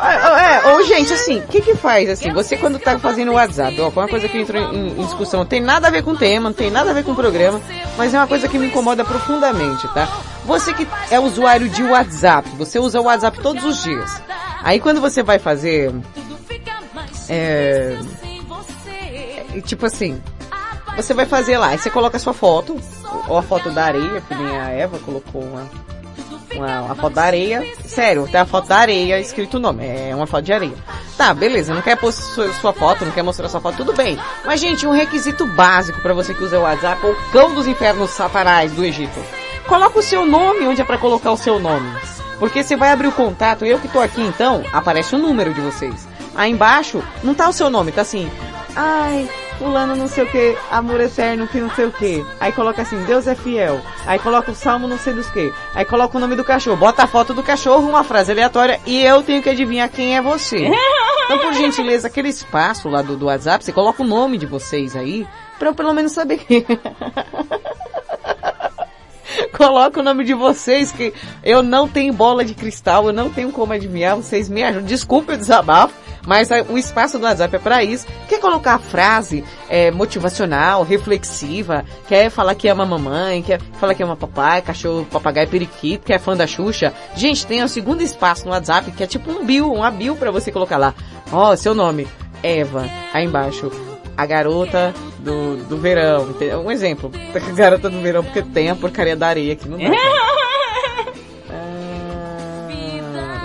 Ah, É, ou gente, assim, o que que faz, assim, você quando tá fazendo o WhatsApp, ó, uma coisa que entrou em, em discussão, tem nada a ver com o tema, não tem nada a ver com o programa, mas é uma coisa que me incomoda profundamente, tá? Você que é usuário de WhatsApp, você usa o WhatsApp todos os dias. Aí quando você vai fazer, é, é, tipo assim, você vai fazer lá, você coloca a sua foto, ou a foto da areia, que nem a Eva colocou uma, uma, uma foto da areia. Sério, tem a foto da areia escrito o nome, é uma foto de areia. Tá, beleza, não quer pôr sua, sua foto, não quer mostrar sua foto, tudo bem. Mas gente, um requisito básico para você que usa o WhatsApp, ou cão dos infernos satanás do Egito. Coloca o seu nome onde é para colocar o seu nome. Porque você vai abrir o contato, eu que tô aqui então, aparece o número de vocês. Aí embaixo, não tá o seu nome, tá assim, ai, fulano não sei o que, amor eterno que não sei o que. Aí coloca assim, Deus é fiel. Aí coloca o salmo não sei dos que. Aí coloca o nome do cachorro, bota a foto do cachorro, uma frase aleatória e eu tenho que adivinhar quem é você. Então, por gentileza, aquele espaço lá do, do WhatsApp, você coloca o nome de vocês aí, pra eu pelo menos saber quem Coloca o nome de vocês, que eu não tenho bola de cristal, eu não tenho como adivinhar, vocês me ajudam. Desculpe o desabafo, mas a- o espaço do WhatsApp é para isso. Quer colocar frase é, motivacional, reflexiva, quer falar que ama mamãe, quer falar que ama papai, cachorro, papagaio, periquito, que é fã da Xuxa. Gente, tem o segundo espaço no WhatsApp, que é tipo um bio, uma bio para você colocar lá. Ó, seu nome, Eva, aí embaixo a garota do, do verão. entendeu? Um exemplo. A garota do verão, porque tem a porcaria da areia aqui, não dá.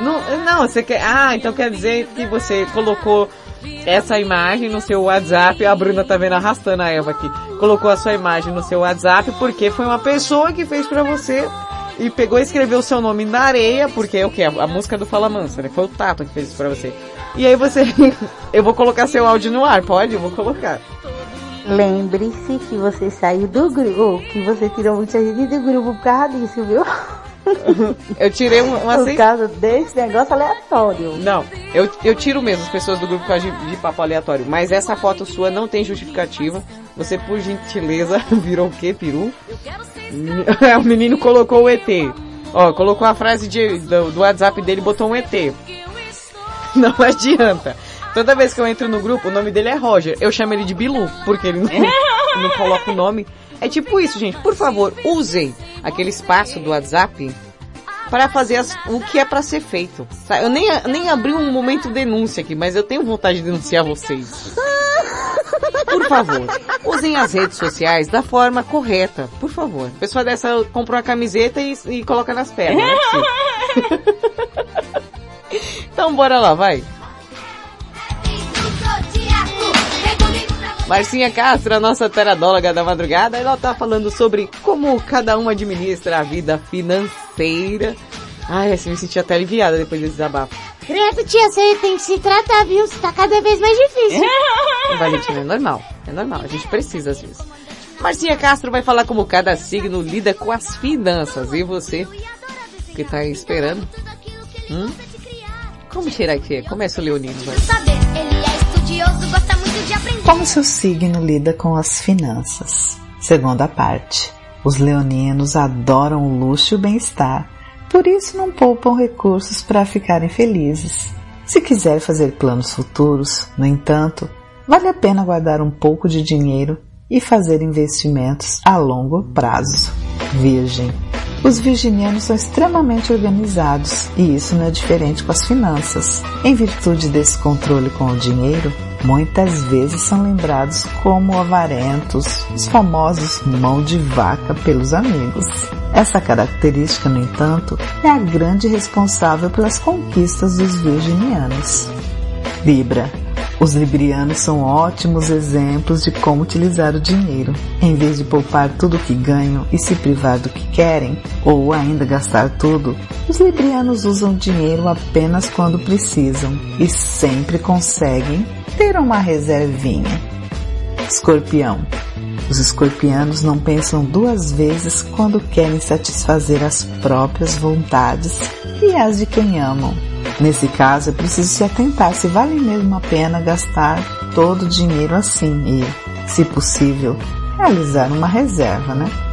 não, não, você quer. Ah, então quer dizer que você colocou essa imagem no seu WhatsApp. A Bruna tá vendo arrastando a Eva aqui. Colocou a sua imagem no seu WhatsApp porque foi uma pessoa que fez pra você. E pegou e escreveu o seu nome na areia, porque é o que? A música do Fala Mansa, né? Foi o Tato que fez isso pra você. E aí você, eu vou colocar seu áudio no ar, pode? Eu vou colocar. Lembre-se que você saiu do grupo, que você tirou muita gente do grupo por causa disso, viu? Eu tirei um- uma Por sem- causa desse negócio aleatório. Não, eu, eu tiro mesmo as pessoas do grupo por causa de, de papo aleatório. Mas essa foto sua não tem justificativa. Você, por gentileza, virou o quê, peru? o menino colocou o ET. Ó, colocou a frase de, do, do WhatsApp dele e botou um ET. Não adianta. Toda vez que eu entro no grupo, o nome dele é Roger. Eu chamo ele de Bilu, porque ele não, não coloca o nome. É tipo isso, gente. Por favor, usem aquele espaço do WhatsApp para fazer as- o que é para ser feito. Eu nem, nem abri um momento denúncia aqui, mas eu tenho vontade de denunciar vocês. Por favor, usem as redes sociais da forma correta, por favor. A pessoa dessa compra uma camiseta e, e coloca nas pernas. É possível. então bora lá, vai. Marcinha Castro, a nossa teradóloga da madrugada, ela tá falando sobre como cada um administra a vida financeira. Ai, assim, me senti até aliviada depois desse desabafo. Credo, tia, você tem que se tratar, viu? Você tá cada vez mais difícil. Valentina, é normal. É normal, a gente precisa às vezes. Marcinha Castro vai falar como cada signo lida com as finanças. E você, que tá aí esperando? Hum? Como será que é? Começa o Leonino, vai. Ele é estudioso, gosta. Como seu signo lida com as finanças? Segunda parte. Os leoninos adoram o luxo e o bem-estar, por isso não poupam recursos para ficarem felizes. Se quiser fazer planos futuros, no entanto, vale a pena guardar um pouco de dinheiro e fazer investimentos a longo prazo. Virgem. Os virginianos são extremamente organizados e isso não é diferente com as finanças. Em virtude desse controle com o dinheiro, muitas vezes são lembrados como avarentos, os famosos mão de vaca pelos amigos. Essa característica, no entanto, é a grande responsável pelas conquistas dos virginianos. Libra. Os librianos são ótimos exemplos de como utilizar o dinheiro. Em vez de poupar tudo o que ganham e se privar do que querem, ou ainda gastar tudo, os librianos usam dinheiro apenas quando precisam e sempre conseguem ter uma reservinha. Escorpião. Os escorpianos não pensam duas vezes quando querem satisfazer as próprias vontades e as de quem amam. Nesse caso, é preciso se atentar se vale mesmo a pena gastar todo o dinheiro assim e, se possível, realizar uma reserva, né?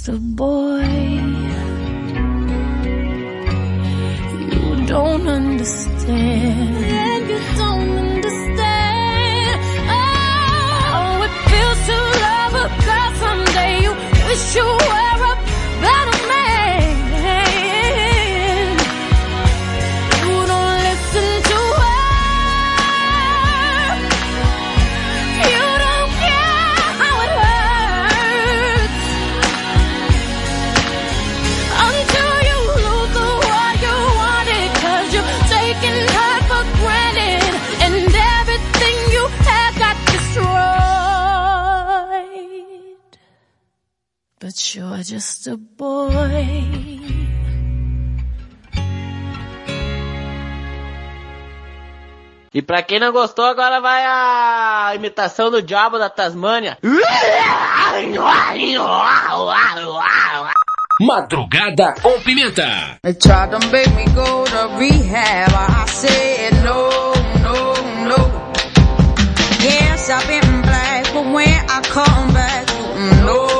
just a boy. You don't understand. You're just a boy. E pra quem não gostou, agora vai a imitação do diabo da Tasmânia. Madrugada com pimenta. Try to make me go to rehab. I say no, no, no. Yes, I've been black, but when I come back, mm, no.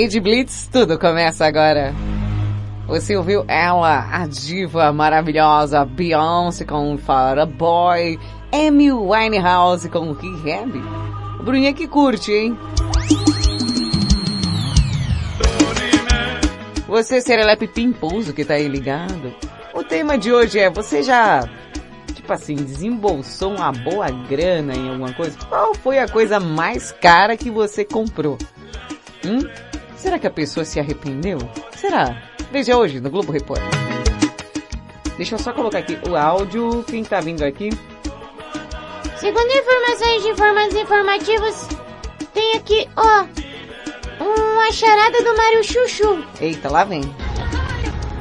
Rede Blitz, tudo começa agora. Você ouviu ela, a diva maravilhosa Beyoncé com Fara Boy, Amy Winehouse com Rehab. O Bruninho é que curte, hein? Você, Serelepe Pimposo, que tá aí ligado. O tema de hoje é, você já, tipo assim, desembolsou uma boa grana em alguma coisa? Qual foi a coisa mais cara que você comprou? Hum? Será que a pessoa se arrependeu? Será? Veja hoje no Globo Repórter. Deixa eu só colocar aqui o áudio, quem tá vindo aqui. Segundo informações de informantes informativos, tem aqui, ó, uma charada do Mário Chuchu. Eita, lá vem.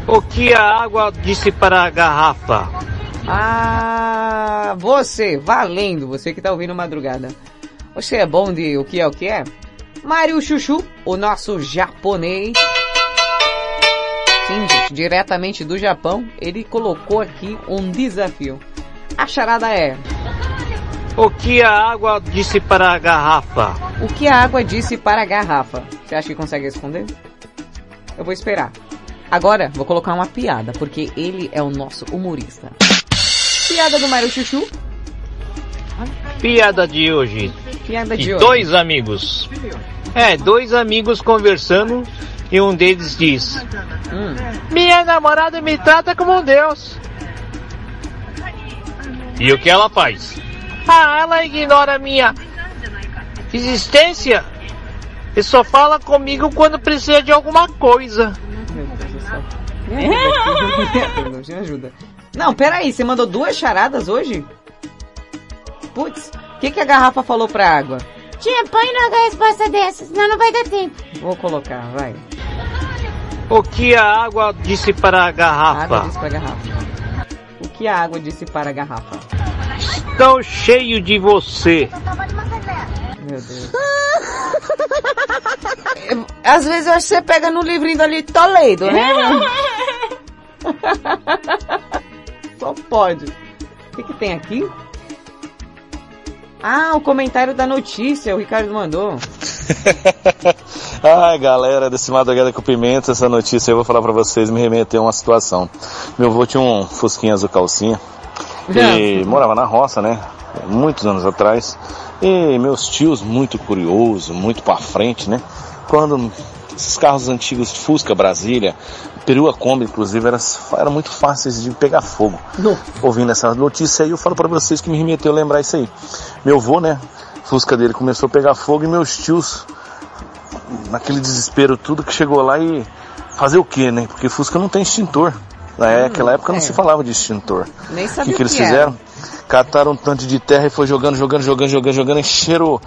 O que a água disse para a garrafa? Ah, você, valendo, você que tá ouvindo madrugada. Você é bom de o que é o que é? Mário Chuchu, o nosso japonês. Sim, gente, diretamente do Japão, ele colocou aqui um desafio. A charada é: O que a água disse para a garrafa? O que a água disse para a garrafa? Você acha que consegue responder? Eu vou esperar. Agora, vou colocar uma piada, porque ele é o nosso humorista. Piada do Mário Chuchu. Piada de hoje. Piada de hoje. dois amigos. É, dois amigos conversando e um deles diz: Hum. Minha namorada me trata como um deus. E o que ela faz? Ah, ela ignora minha existência e só fala comigo quando precisa de alguma coisa. Meu Deus do céu. Me ajuda aqui. Me ajuda. Não, peraí, você mandou duas charadas hoje? Putz, o que, que a garrafa falou pra água? Tia, põe logo a resposta dessa, senão não vai dar tempo. Vou colocar, vai. O que a água disse para a A garrafa? água disse pra garrafa. O que a água disse para a garrafa? Estou cheio de você. Meu Deus. Às vezes eu acho que você pega no livrinho dali Toledo, né? Só pode. O que, que tem aqui? Ah, o comentário da notícia, o Ricardo mandou. Ai, galera, desse Madrugada com Pimenta, essa notícia eu vou falar pra vocês, me remeteu a uma situação. Meu avô tinha um fusquinha azul calcinha e morava na roça, né? Muitos anos atrás. E meus tios, muito curiosos, muito pra frente, né? Quando esses carros antigos, Fusca, Brasília, Perua Kombi, inclusive, eram, eram muito fáceis de pegar fogo. Ouvindo essa notícia aí, eu falo pra vocês que me remeteu a lembrar isso aí. Meu avô, né? Fusca dele começou a pegar fogo e meus tios naquele desespero tudo que chegou lá e fazer o que, né? Porque Fusca não tem extintor. Naquela época não é. se falava de extintor. Nem O sabia que, que o eles que era. fizeram? Cataram um tanto de terra e foi jogando, jogando, jogando, jogando, jogando, encheram o,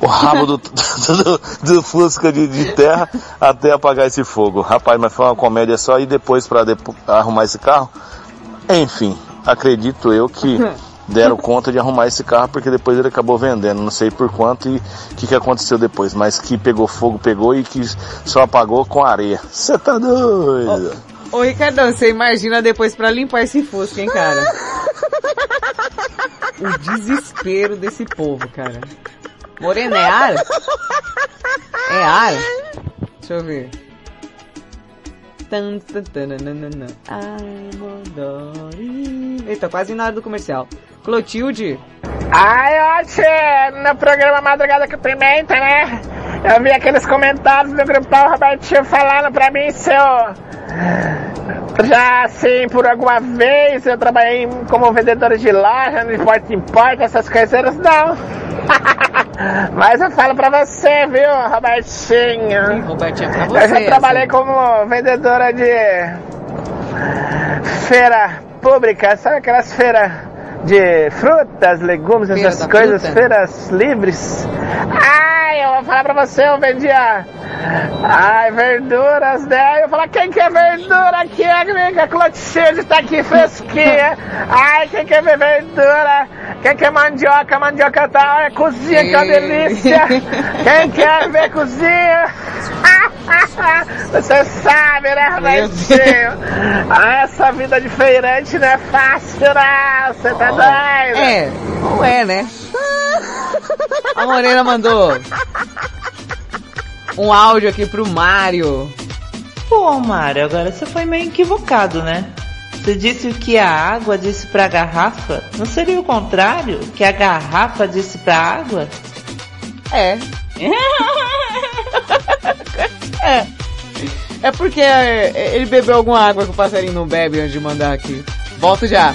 o rabo do, do, do Fusca de, de terra até apagar esse fogo. Rapaz, mas foi uma comédia só e depois para arrumar esse carro. Enfim, acredito eu que deram conta de arrumar esse carro porque depois ele acabou vendendo, não sei por quanto e o que, que aconteceu depois, mas que pegou fogo, pegou e que só apagou com areia. Você tá doido? Ô Ricardão, você imagina depois pra limpar esse fusca, hein, cara? o desespero desse povo, cara. Morena, é ar? É ar? Deixa eu ver. Tan, tan, tananana. Ai, Mondori. Eita, quase na hora do comercial. Clotilde. Ai, oxe, no programa Madrugada com Pimenta, né? Eu vi aqueles comentários do grupão Robertinho falando pra mim se eu já assim, por alguma vez eu trabalhei como vendedor de loja, no porta em porta, essas coisas, não. Mas eu falo pra você, viu, Robertinho? Robertinho, é pra Eu você. já trabalhei como vendedora de feira pública, sabe aquelas feiras de frutas, legumes, Feira essas coisas, fruta? feiras livres? Ai, eu vou falar pra você, eu vendia ai, verduras, né? Eu vou falar, quem quer verdura aqui, amiga? Clotilde tá aqui fresquinha. Ai, quem quer ver verdura? Quem quer mandioca? Mandioca tá, olha, cozinha, que é uma delícia. Quem quer ver cozinha? Você sabe, né, Robertinho? Ah, Essa vida de feirante não é fácil, não. Você tá doido? É, não é, né? A Morena mandou um áudio aqui pro Mário. Pô, Mário, agora você foi meio equivocado, né? Você disse o que a água disse pra garrafa? Não seria o contrário? Que a garrafa disse pra água? É. é. É porque é, ele bebeu alguma água que o passarinho não bebe antes de mandar aqui. Volto já.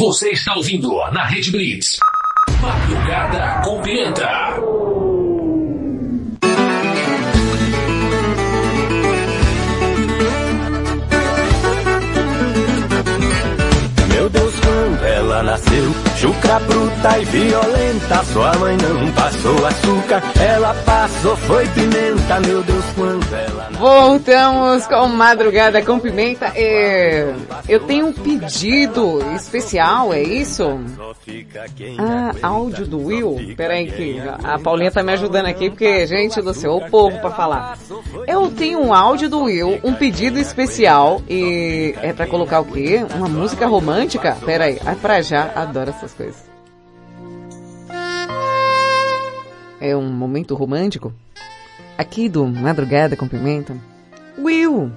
Você está ouvindo na Rede Blitz. Madrugada com Pimenta. Meu Deus, quando ela nasceu, chucra bruta e violenta. Sua mãe não passou açúcar, ela passou foi pimenta. Meu Deus, quando ela Voltamos com Madrugada com Pimenta. É, eu tenho um pedido especial, é isso? Ah, áudio do Will? Peraí que a Paulinha tá me ajudando aqui porque, gente do céu, o povo pra falar. Eu tenho um áudio do Will, um pedido especial e é pra colocar o quê? Uma música romântica? Peraí, é pra já, adoro essas coisas. É um momento romântico? Aqui do Madrugada com Pimenta. Will!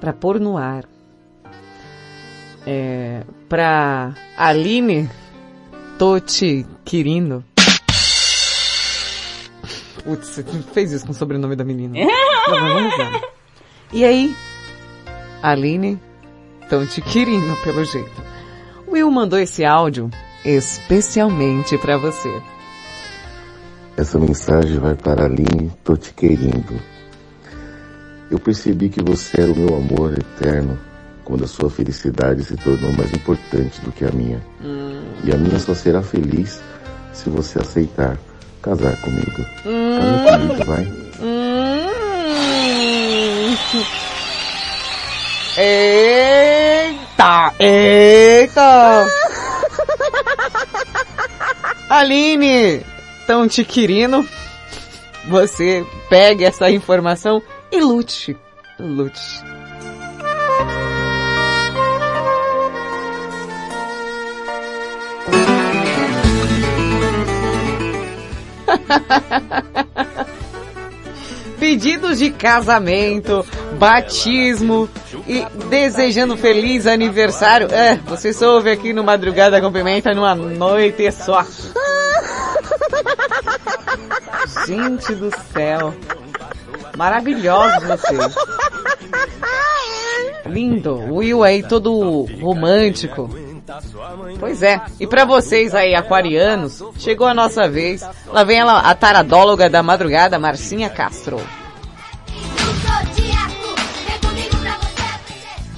Pra pôr no ar. É, pra Aline, tô te querindo. Putz, você fez isso com o sobrenome da menina. E aí? Aline, tão te querindo pelo jeito. Will mandou esse áudio especialmente pra você. Essa mensagem vai para a Aline, tô te querendo. Eu percebi que você era o meu amor eterno quando a sua felicidade se tornou mais importante do que a minha. E a minha só será feliz se você aceitar casar comigo. Casa comigo, vai. Eita! Eita! Aline, tão te querendo. Você pegue essa informação e lute. Lute. Pedidos de casamento, batismo e desejando feliz aniversário. É, você só ouve aqui no Madrugada com Pimenta numa noite só. Gente do céu. Maravilhosos vocês. Lindo. Will aí todo romântico. Pois é. E pra vocês aí, aquarianos, chegou a nossa vez. Lá vem ela, a taradóloga da madrugada, Marcinha Castro.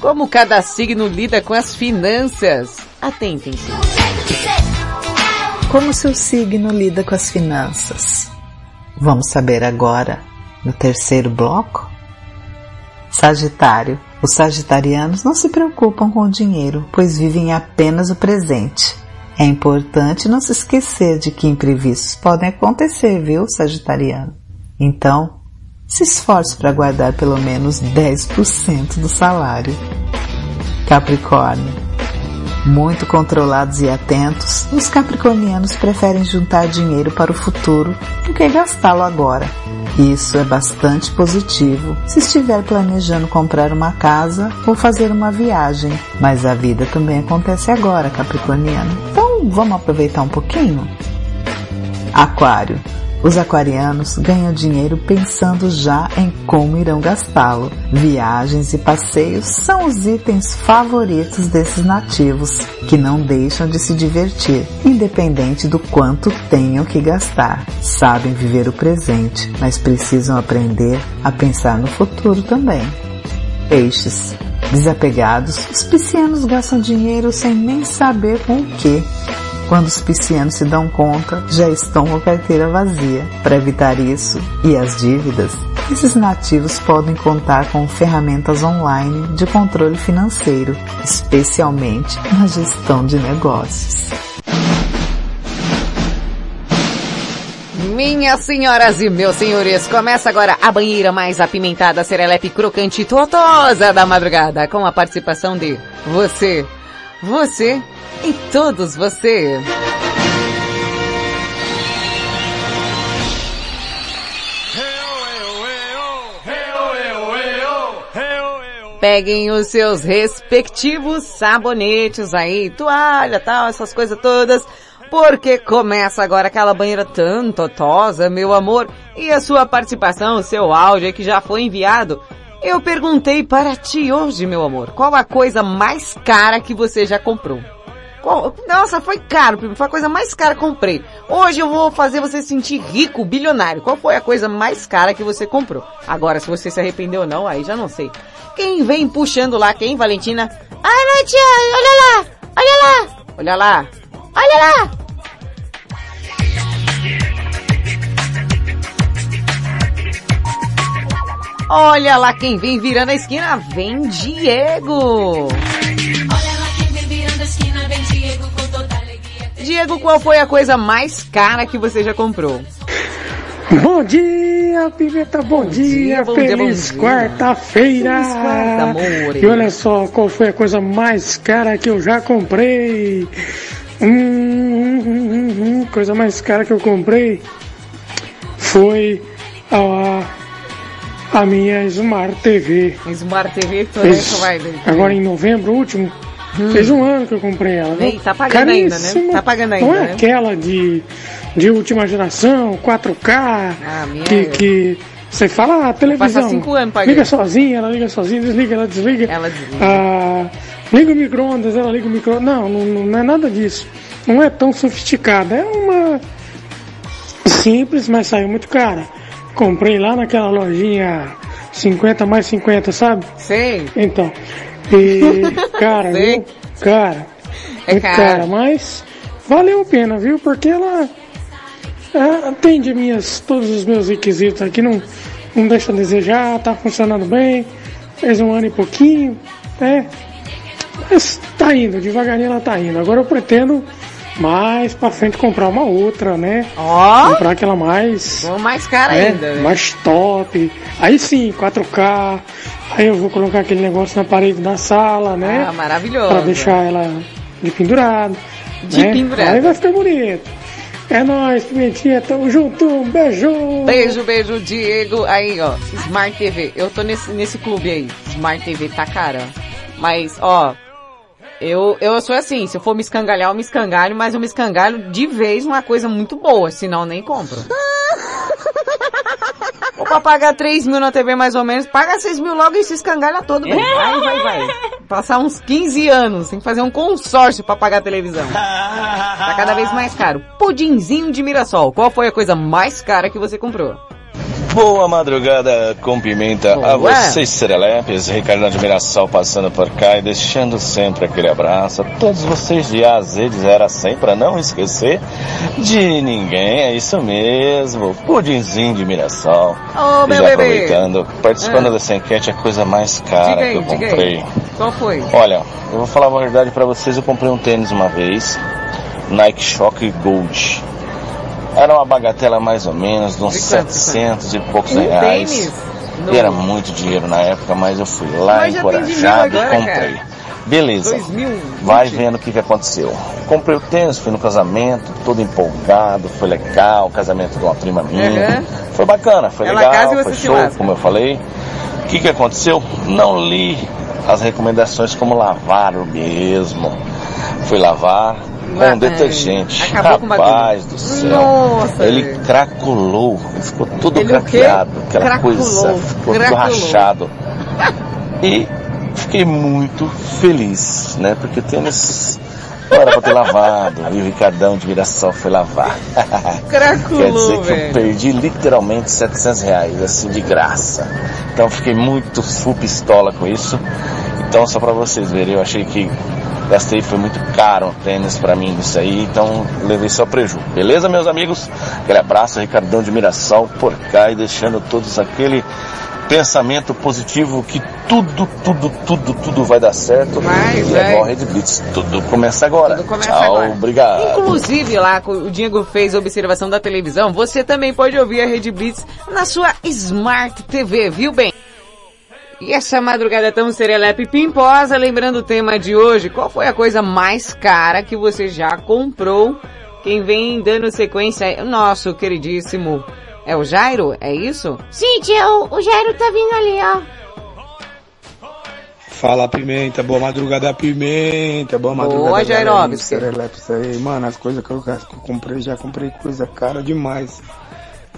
Como cada signo lida com as finanças? Atentem-se. como seu signo lida com as finanças? Vamos saber agora no terceiro bloco? Sagitário. Os sagitarianos não se preocupam com o dinheiro, pois vivem apenas o presente. É importante não se esquecer de que imprevistos podem acontecer, viu, sagitariano? Então, se esforce para guardar pelo menos 10% do salário. Capricórnio. Muito controlados e atentos, os capricornianos preferem juntar dinheiro para o futuro do que gastá-lo agora. Isso é bastante positivo se estiver planejando comprar uma casa ou fazer uma viagem, mas a vida também acontece agora, capricorniano. Então vamos aproveitar um pouquinho? Aquário. Os aquarianos ganham dinheiro pensando já em como irão gastá-lo. Viagens e passeios são os itens favoritos desses nativos, que não deixam de se divertir, independente do quanto tenham que gastar. Sabem viver o presente, mas precisam aprender a pensar no futuro também. Peixes. Desapegados, os piscianos gastam dinheiro sem nem saber com o que. Quando os piscianos se dão conta, já estão com a carteira vazia. Para evitar isso e as dívidas, esses nativos podem contar com ferramentas online de controle financeiro, especialmente na gestão de negócios. Minhas senhoras e meus senhores, começa agora a banheira mais apimentada, serelepe crocante e totosa da madrugada, com a participação de você, você e todos você. Peguem os seus respectivos sabonetes aí, toalha, tal, essas coisas todas, porque começa agora aquela banheira tão totosa, meu amor, e a sua participação, o seu áudio que já foi enviado. Eu perguntei para ti hoje, meu amor, qual a coisa mais cara que você já comprou? Nossa, foi caro. Foi a coisa mais cara que comprei. Hoje eu vou fazer você se sentir rico, bilionário. Qual foi a coisa mais cara que você comprou? Agora, se você se arrependeu ou não, aí já não sei. Quem vem puxando lá? Quem, Valentina? Olha, tia, olha lá, olha lá, Olha lá. olha lá. Olha lá quem vem virando a esquina. Vem Diego. Diego, qual foi a coisa mais cara que você já comprou? Bom dia, Pimenta, bom, dia, bom dia, feliz dia. quarta-feira! Feliz quarta, amore. E olha só, qual foi a coisa mais cara que eu já comprei? Hum, hum, hum, hum, hum, coisa mais cara que eu comprei foi a, a minha Smart TV. Smart TV, vai. agora em novembro último, fez um ano que eu comprei ela. Ei, tá pagando ainda, né? Tá pagando ainda, Não é né? aquela de, de última geração, 4K, Ah, que, que você fala, ah, televisão, Passa cinco anos pagando. liga sozinha, ela liga sozinha, desliga, ela desliga. Ela desliga. Ah, liga o micro-ondas, ela liga o micro não, não, não é nada disso. Não é tão sofisticada, é uma simples, mas saiu muito cara. Comprei lá naquela lojinha 50 mais 50, sabe? Sei. Então, e, cara, viu? Cara, É muito caro. cara, mas valeu a pena, viu? Porque ela é, atende minhas, todos os meus requisitos aqui, não, não deixa a desejar, tá funcionando bem, fez um ano e pouquinho, né? Mas tá indo, devagarinho ela tá indo. Agora eu pretendo mais pra frente comprar uma outra, né? Ó! Comprar aquela mais. Ou mais cara né? ainda, né? Mais top. Aí sim, 4K. Aí eu vou colocar aquele negócio na parede da sala, né? Ah, maravilhoso. Pra deixar ela de pendurado. De né? pendurado. Aí vai ficar bonito. É nóis, Pimentinha, tamo junto, um beijo! Beijo, beijo, Diego. Aí, ó, Smart TV. Eu tô nesse, nesse clube aí. Smart TV tá cara. Mas, ó, eu, eu sou assim, se eu for me escangalhar, eu me escangalho, mas eu me escangalho de vez uma coisa muito boa, senão eu nem compro. Ou pra pagar 3 mil na TV mais ou menos, paga 6 mil logo e se escangalha todo, velho. Vai, vai, vai. Passar uns 15 anos, tem que fazer um consórcio pra pagar a televisão. Tá cada vez mais caro. Pudinzinho de Mirassol, qual foi a coisa mais cara que você comprou? Boa madrugada com pimenta a vocês, Serelepes. Ricardo de Mirassol passando por cá e deixando sempre aquele abraço a todos vocês de A a Z, de 0 a 100, para não esquecer de ninguém. É isso mesmo, pudinzinho de Mirassol. Ô, e já bebê. aproveitando, participando Ah. dessa enquete, a coisa mais cara aí, que eu comprei. Qual foi? Olha, eu vou falar uma verdade pra vocês, eu comprei um tênis uma vez, Nike Shock Gold. Era uma bagatela mais ou menos, de uns De quanto, 700 e poucos reais. E era muito dinheiro na época, mas eu fui lá encorajado e comprei. Beleza. 2020. Vai vendo o que, que aconteceu. Comprei o tênis, fui no casamento, todo empolgado, foi legal, casamento de uma prima minha. Uhum. Foi bacana, foi Ela legal, foi show, como eu falei. O que, que aconteceu? Não li as recomendações como lavar mesmo. Fui lavar com um detergente. o Rapaz do céu. Nossa, ele craculou, ele ficou todo Ele craqueado, aquela Craculou, coisa, ficou tudo rachado. E fiquei muito feliz, né? Porque tênis não era pra ter lavado. E o Ricardão de Mirassol foi lavar. Craculou, Quer dizer que velho. eu perdi literalmente 700 reais, assim, de graça. Então fiquei muito full pistola com isso. Então só pra vocês verem, eu achei que gastei, foi muito caro tênis pra mim isso aí, então levei só preju. Beleza, meus amigos? Aquele abraço, Ricardão de Mirassol, por cá e deixando todos aquele pensamento positivo que tudo, tudo, tudo, tudo vai dar certo. Vai, e é igual a Rede Blitz, tudo começa agora. Tudo começa Tchau, agora. obrigado. Inclusive, lá, o Dingo fez a observação da televisão, você também pode ouvir a Rede Blitz na sua Smart TV, viu bem? E essa madrugada tão serelepe pimposa, lembrando o tema de hoje, qual foi a coisa mais cara que você já comprou? Quem vem dando sequência é o nosso queridíssimo, é o Jairo? É isso? Sim, tia, o, o Jairo tá vindo ali, ó. Fala Pimenta, boa madrugada Pimenta, boa madrugada. Boa, isso aí, mano, as coisas que eu, que eu comprei, já comprei coisa cara demais.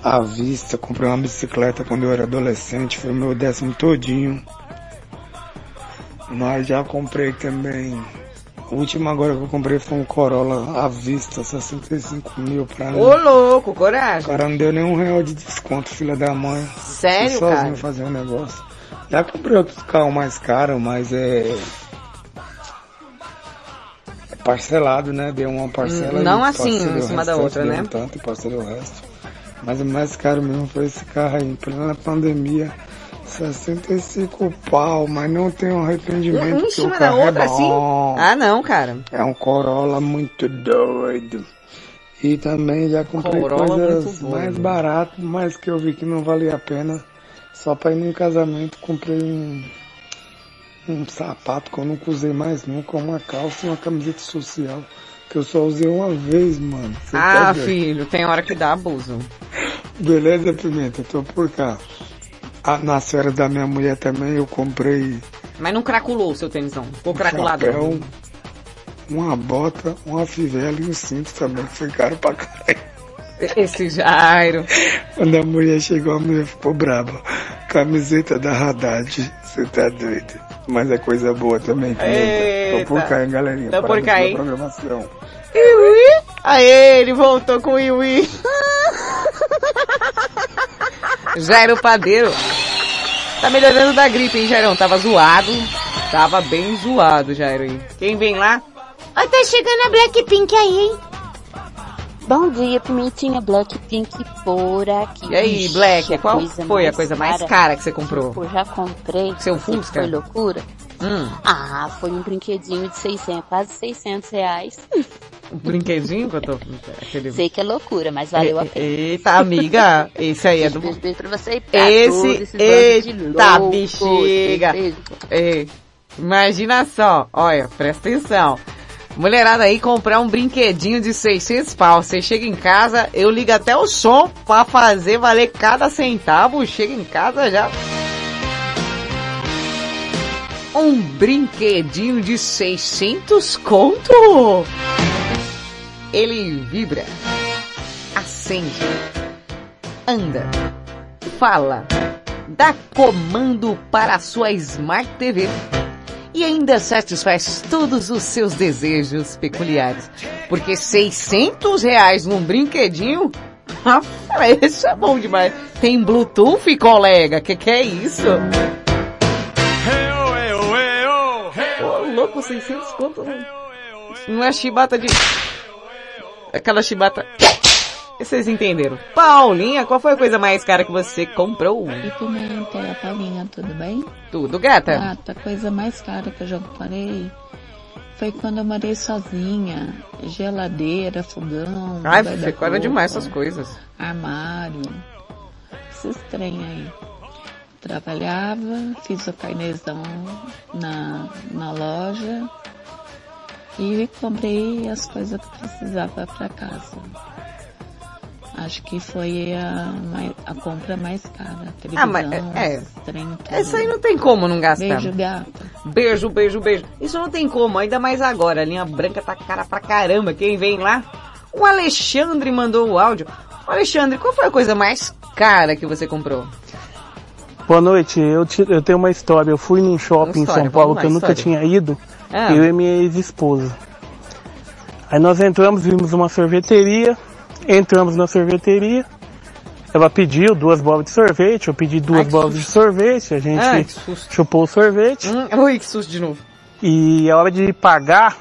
À vista, comprei uma bicicleta quando eu era adolescente, foi o meu décimo todinho. Mas já comprei também. O último agora que eu comprei foi um Corolla à vista, 65 mil pra mim. Ô louco, O coragem. cara não deu nenhum real de desconto, filha da mãe. Sério, Fui sozinho cara? fazer um negócio. Já comprei outros carros mais caros, mas é. É parcelado, né? Deu uma parcela. Não assim, em o cima da outra, né? tanto e parcelei o resto. Mas o mais caro mesmo foi esse carro aí, em plena pandemia. 65 pau, mas não tenho arrependimento. Um em cima o da carro é outra, assim? bom. Ah, não, cara. É um Corolla muito doido. E também já comprei Corolla coisas doido. mais baratas, mas que eu vi que não valia a pena. Só pra ir num casamento, comprei um, um sapato que eu nunca usei mais nunca, uma calça e uma camiseta social. Que eu só usei uma vez, mano. Você Ah, tá filho, tem hora que dá abuso. Beleza, Pimenta? Tô por cá. Ah, nas férias da minha mulher também eu comprei Mas não craculou o seu tênis, não. Ficou um craculado. chapéu, uma bota, uma fivela e um cinto também, que foi caro pra caralho. Esse Jairo. Quando a mulher chegou, a mulher ficou brava. Camiseta da Haddad, você tá doido. Mas é coisa boa também, Pimenta. Tô por cá, hein, galerinha. Tô por cá, hein? programação. Iwi! Aê, ele voltou com o Iwi. Jairo Padeiro. Tá melhorando da gripe, hein, Jairão? Tava zoado. Tava bem zoado, Jairo. Quem vem lá? Ó, tá chegando a Blackpink aí, hein? Bom dia, Pimentinha Blackpink por aqui. E aí, Ixi, Black, a qual coisa foi a coisa mais cara que você comprou? Tipo, já comprei. Seu Fusca? Foi loucura. Hum, Ah, foi um brinquedinho de 600, quase 600 reais. um brinquedinho que eu tô... Aquele... Sei que é loucura, mas valeu a pena. Eita, amiga. Esse aí é do... Beijo, beijo pra você e pra Esse, eita loucos. bexiga. Ei, imagina só, olha, presta atenção. Mulherada aí comprar um brinquedinho de 600 pau. Você chega em casa, eu ligo até o som pra fazer valer cada centavo. Chega em casa já. Um brinquedinho de 600 conto. Ele vibra, acende, anda, fala, dá comando para a sua Smart TV e ainda satisfaz todos os seus desejos peculiares. Porque 600 reais num brinquedinho? Isso é bom demais. Tem Bluetooth, colega? Que que é isso? Ô, louco, 600 conto. Não é chibata de... Aquela chibata... Vocês entenderam. Paulinha, qual foi a coisa mais cara que você comprou? E pimenta, a Paulinha, tudo bem? Tudo, gata? Gata, a coisa mais cara que eu já parei foi quando eu morei sozinha. Geladeira, fogão, Ai, ficou demais essas coisas. Armário. Esses trem aí. Trabalhava, fiz o carnezão na, na loja e comprei as coisas que precisava para casa. Acho que foi a, a compra mais cara. Televisão, Ah, mas é- é. Essa aí não tem como não gastar. Beijo, gata. Beijo, beijo, beijo. Isso não tem como, ainda mais agora. A linha branca tá cara pra caramba. Quem vem lá? O Alexandre mandou o áudio. Alexandre, qual foi a coisa mais cara que você comprou? Boa noite, eu, te- eu tenho uma história. Eu fui num shopping história, em São Paulo lá, que eu nunca história. tinha ido, Ah. eu e minha ex-esposa. Aí nós entramos, vimos uma sorveteria, entramos na sorveteria, ela pediu duas bolas de sorvete, eu pedi duas Ai, bolas de sorvete, a gente Ai, susto. chupou o sorvete. Hum, ui, que susto de novo. E a hora de pagar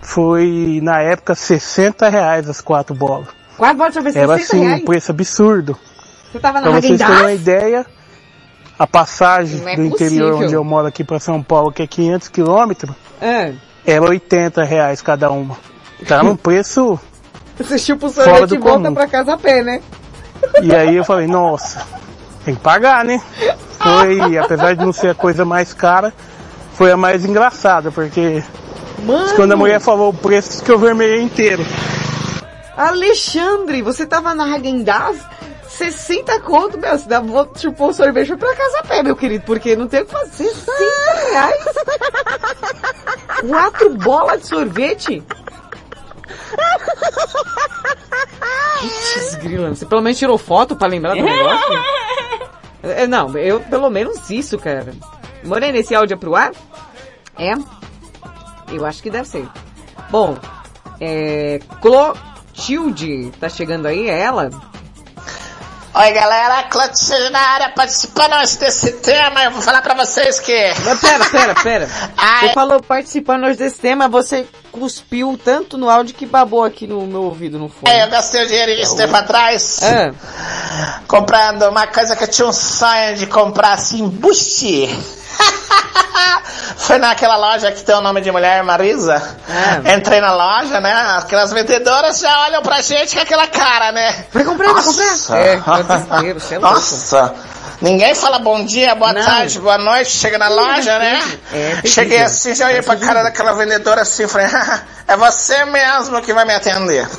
foi, na época, 60 reais as quatro bolas. Quatro bolas de sorvete, Era 60 assim, reais? um preço absurdo. Você tava na Pra vocês terem uma ideia, a passagem é do interior possível. onde eu moro aqui para São Paulo, que é 500 quilômetros, É. era 80 reais cada uma. Tá num preço... Você chupa o Fora sorvete e volta comum. pra casa a pé, né? E aí eu falei, nossa, tem que pagar, né? Foi, apesar de não ser a coisa mais cara, foi a mais engraçada, porque Mano, quando a mulher falou o preço, que eu vermelhei inteiro. Alexandre, você tava na Häagen-Dazs? 60 conto, meu, você dá, chupou o sorvete pra casa a pé, meu querido, porque não tem o que fazer. 60 reais? Quatro bolas de sorvete? Putz, grila, você pelo menos tirou foto pra lembrar do negócio? É, não, eu pelo menos isso, cara. Morena, esse áudio é pro ar? É? Eu acho que deve ser. Bom, é... Clotilde, tá chegando aí, é ela? Oi galera, Clotilde na área participando hoje desse tema, eu vou falar pra vocês que... Mas pera, pera, pera. Você falou participando hoje desse tema, você cuspiu tanto no áudio que babou aqui no meu ouvido, no fone. É, eu gastei o dinheirinho esse tempo atrás, É. comprando uma coisa que eu tinha um sonho de comprar assim, bustier. Foi naquela loja que tem o nome de mulher, Marisa. Entrei na loja, né? Aquelas vendedoras já olham pra gente com aquela cara, né? Vai comprar, vai comprar. É, é. Nossa. Ninguém fala bom dia, boa Não. tarde, boa noite, chega na loja, é né? É terrível. Cheguei assim, já olhei pra cara daquela vendedora assim, falei, é você mesmo que vai me atender.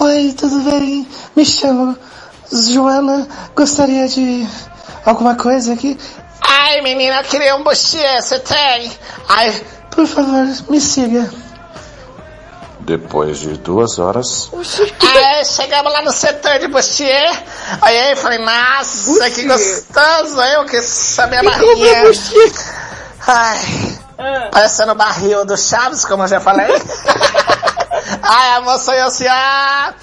Oi, tudo bem? Me chamo Joana, gostaria de alguma coisa aqui? Ai, menina, eu queria um bustier, você tem? Ai, por favor, me siga. Depois de duas horas, Aí chegamos lá no setor de bustier. Aí aí falei, nossa, que gostoso. Aí eu quis saber a barrinha. Ai, parecendo o barril do Chaves, como eu já falei. Aí a moça olhou assim, ah...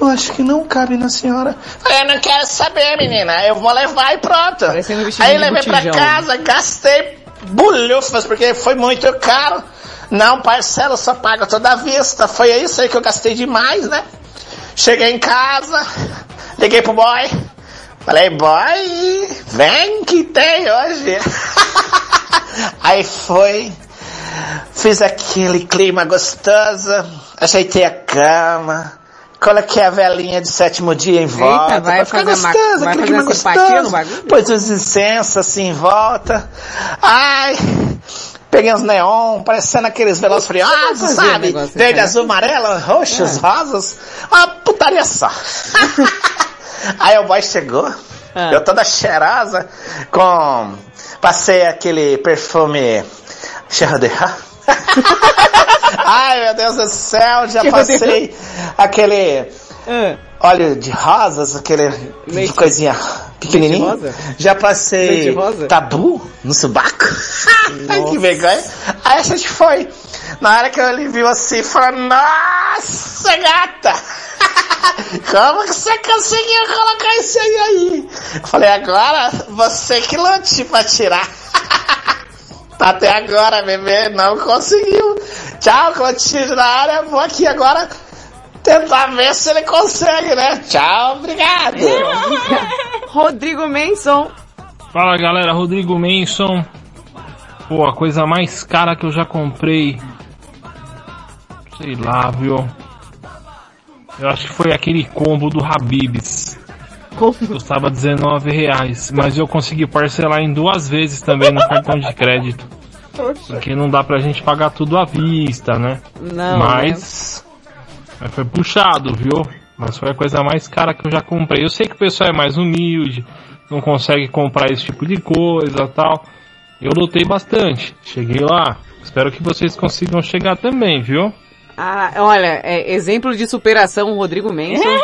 Eu acho que não cabe na senhora. Eu não quero saber, menina. Eu vou levar e pronto. Aí levei pra casa, gastei bulhufas, porque foi muito caro. Não, parcela, só paga toda a vista. Foi isso aí que eu gastei demais, né? Cheguei em casa, liguei pro boy. Falei, boy, vem que tem hoje. aí foi, fiz aquele clima gostoso, ajeitei a cama, coloquei a velinha de sétimo dia em volta. vai pra ficar uma- gostoso, vai aquele clima uma simpatia gostoso. Pôs os incensos assim em volta. Ai, peguei uns neon, parecendo aqueles velozes furiosos, um sabe? Verde, azul, amarelo, roxos, É. rosas. Uma putaria só. Aí o boy chegou, Ah. eu toda cheirosa, com... Passei aquele perfume Cheiro de Ra. Ai, meu Deus do céu, já passei aquele Ah. Óleo de rosas, aquele de coisinha pequenininha. Leite? Já passei Leite tabu no subaco. Ai, que vergonha. Aí a gente foi. Na hora que ele viu assim, falou, nossa, gata! Como que você conseguiu colocar isso aí aí? Eu falei, agora você que lute pra tirar. Até agora, bebê, não conseguiu. Tchau, Clotilde na área, vou aqui agora tentar ver se ele consegue, né? Tchau, obrigado. Rodrigo Menson. Fala galera, Rodrigo Manson. Pô, a coisa mais cara que eu já comprei. Sei lá, viu? Eu acho que foi aquele combo do Habibs. Custava 19 reais. Mas eu consegui parcelar em duas vezes também no cartão de crédito. Porque não dá pra gente pagar tudo à vista, né? Não, Mas. Mas foi puxado, viu? Mas foi a coisa mais cara que eu já comprei. Eu sei que o pessoal é mais humilde, não consegue comprar esse tipo de coisa tal. Eu lutei bastante. Cheguei lá. Espero que vocês consigam chegar também, viu? Ah, olha, é, exemplo de superação, o Rodrigo Menson.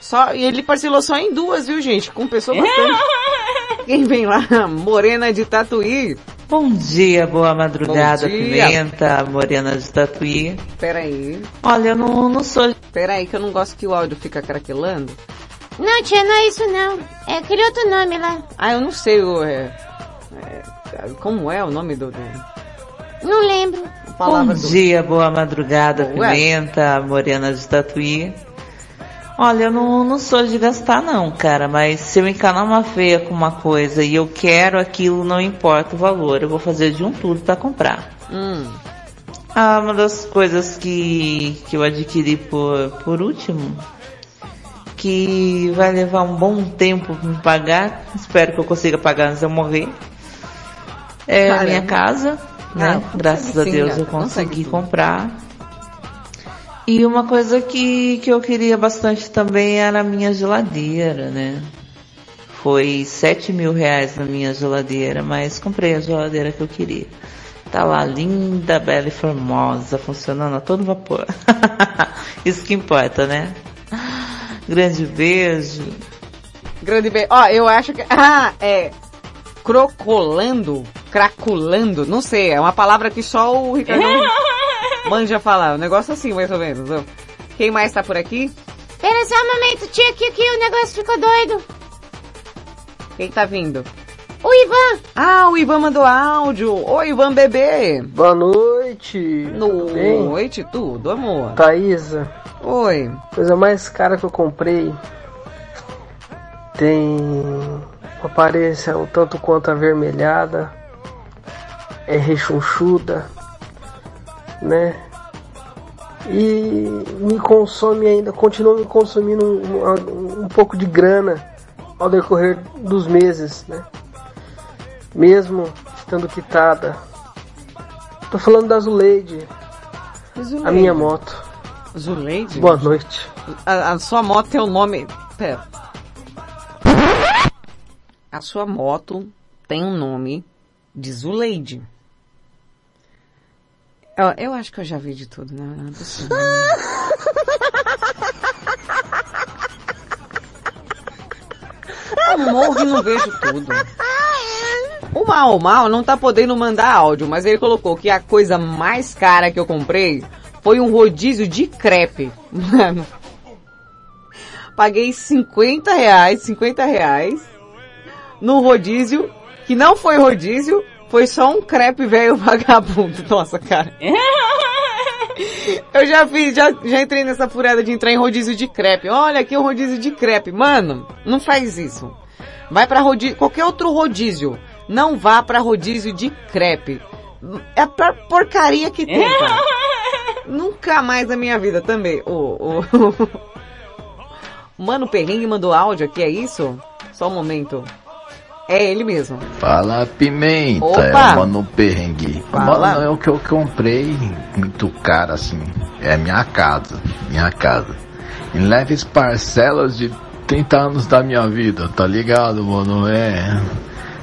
Só, e ele parcelou só em duas, viu, gente? Compensou bastante. Quem vem lá? Morena de Tatuí. Bom dia, boa madrugada, dia. Pimenta, Morena de Tatuí. Peraí. Olha, eu não, não sou... Peraí, que eu não gosto que o áudio fica craquelando. Não, tia, não é isso não. É aquele outro nome lá. Ah, eu não sei o... É, é, como é o nome do... do Não lembro. Bom do... dia, boa madrugada, Ué. Pimenta, Morena de Tatuí. Olha, eu não, não sou de gastar não, cara, mas se eu encanar uma feia com uma coisa e eu quero aquilo, não importa o valor, eu vou fazer de um tudo pra comprar. Hum. Ah, uma das coisas que, que eu adquiri por, por último, que vai levar um bom tempo pra me pagar, espero que eu consiga pagar antes de eu morrer, é a Caramba. minha casa, né? Ah, Graças a Deus eu consegui comprar. E uma coisa que, que eu queria bastante também era a minha geladeira, né? Foi sete mil reais na minha geladeira, mas comprei a geladeira que eu queria. Tá lá, linda, bela e formosa, funcionando a todo vapor. Isso que importa, né? Grande beijo. Grande beijo. Ó, eu acho que... Ah, é... Crocolando? Craculando? Não sei, é uma palavra que só o Ricardo manja falar. Um negócio assim, mais ou menos. Quem mais tá por aqui? Pera só um momento, tia, que, o negócio ficou doido. Quem tá vindo? O Ivan. Ah, o Ivan mandou áudio. Oi, Ivan bebê. Boa noite. Bem? Noite, tudo, amor. Thaisa. Oi. Coisa mais cara que eu comprei tem uma aparência um tanto quanto avermelhada, é rechonchuda, né? E me consome ainda, continua me consumindo um, um- um pouco de grana ao decorrer dos meses, né? Mesmo estando quitada. Tô falando da Zuleide, a minha moto. Zuleide? Boa noite. A, a sua moto tem o nome... Pera. A sua moto tem um nome de Zuleide. Eu, eu acho que eu já vi de tudo, né? Não é possível. Eu morro e não vejo tudo. O Mal Mal não tá podendo mandar áudio, mas ele colocou que a coisa mais cara que eu comprei foi um rodízio de crepe. Mano. Paguei 50 reais, 50 reais no rodízio, que não foi rodízio, foi só um crepe velho vagabundo. Nossa, cara. Eu já fiz, já, já entrei nessa furada de entrar em rodízio de crepe. Olha aqui o rodízio de crepe. Mano, não faz isso. Vai pra rodízio, qualquer outro rodízio. Não vá pra rodízio de crepe. É a pior porcaria que tem, cara. Nunca mais na minha vida também. O, o, o Mano Perrengue mandou áudio aqui, é isso? Só um momento. É ele mesmo. Fala pimenta, Opa! é o mano perrengue. Fala. Mano, é o que eu comprei muito caro assim. É minha casa, minha casa. Em leves parcelas de 30 anos da minha vida, tá ligado, mano? É.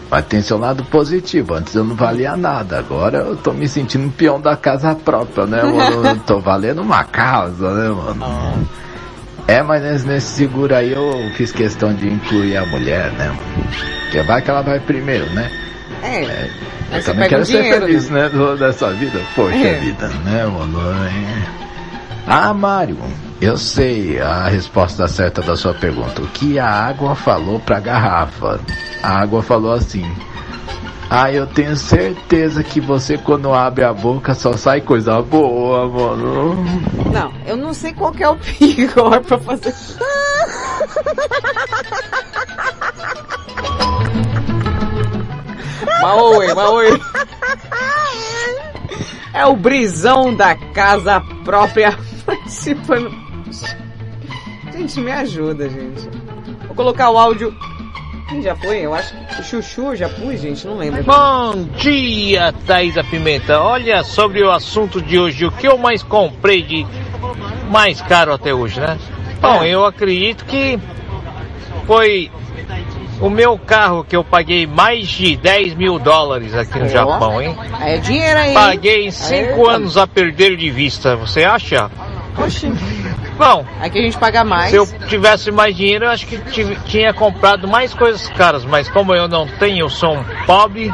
Mas tem seu lado positivo. Antes eu não valia nada. Agora eu tô me sentindo um peão da casa própria, né, mano? Tô valendo uma casa, né, mano? É, mas nesse, nesse seguro aí eu fiz questão de incluir a mulher, né? Porque vai que ela vai primeiro, né? É. Aí Eu também quero ser dinheiro, feliz, né? do- Dessa vida. Poxa É. vida, né, mano? É. Ah, Mário, eu sei a resposta certa da sua pergunta. O que a água falou pra garrafa? A água falou assim. Ah, eu tenho certeza que você quando abre a boca só sai coisa boa, mano. Não, eu não sei qual que é o pior pra fazer. Maoi, Maoi. É o brisão da casa própria participando. Gente, me ajuda, gente. Vou colocar o áudio. Quem já foi? Eu acho que o Chuchu já pus, gente, não lembro. Bom dia, Thaisa Pimenta. Olha, sobre o assunto de hoje, o que eu mais comprei de mais caro até hoje, né? Bom, eu acredito que foi o meu carro que eu paguei mais de 10 mil dólares aqui no. Japão, hein? É dinheiro aí. Paguei em 5 Aê, anos a perder de vista, você acha? Oxi. Bom, Aqui a gente paga mais. se eu tivesse mais dinheiro, eu acho que tive- tinha comprado mais coisas caras, mas como eu não tenho, eu sou um pobre,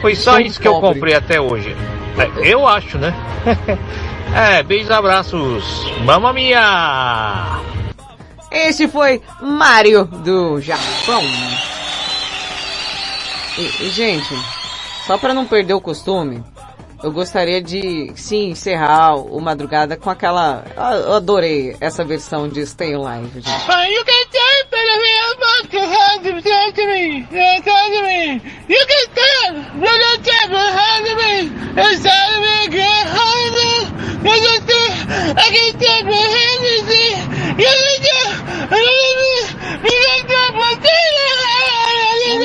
foi só isso que eu pobre. comprei até hoje. É, Eu acho, né? é, beijos, abraços. Mamma mia! Esse foi Mario do Japão. E, e, gente, só para não perder o costume, eu gostaria de sim encerrar o Madrugada com aquela. Eu eu adorei essa versão de Stay Alive, gente. Me. You. You me. You can tell. I can tell behind me.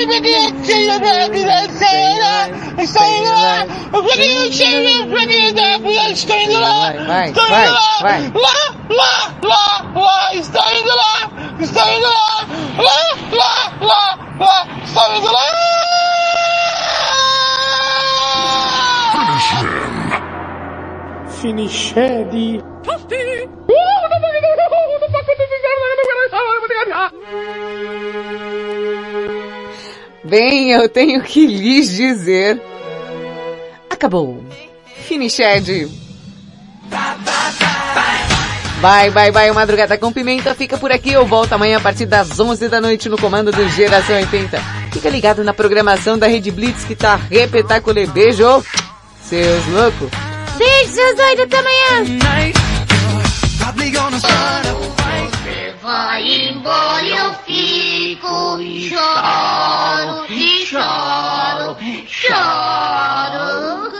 Behind Vai, vai, vai, Bem, eu tenho que lhes dizer. Acabou. Finished. Vai, vai, vai, o Madrugada com Pimenta fica por aqui. Eu volto amanhã a partir das 11 da noite no comando do Geração 80. Fica ligado na programação da Rede Blitz que tá repetaculê. Beijo, seus loucos. Beijo, seus doidos, até amanhã. Você vai embora, eu fico e choro, e choro, choro.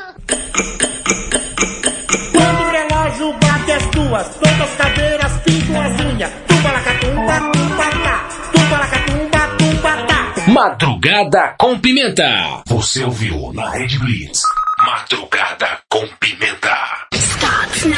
Quando o relógio bate as duas, todas as cadeiras pintam as unhas. Tumba lacatumba, tumba tá. Tumba lacatumba, tumba tá. Madrugada com Pimenta. Você ouviu na Rede Blitz. Madrugada com Pimenta. Starts now.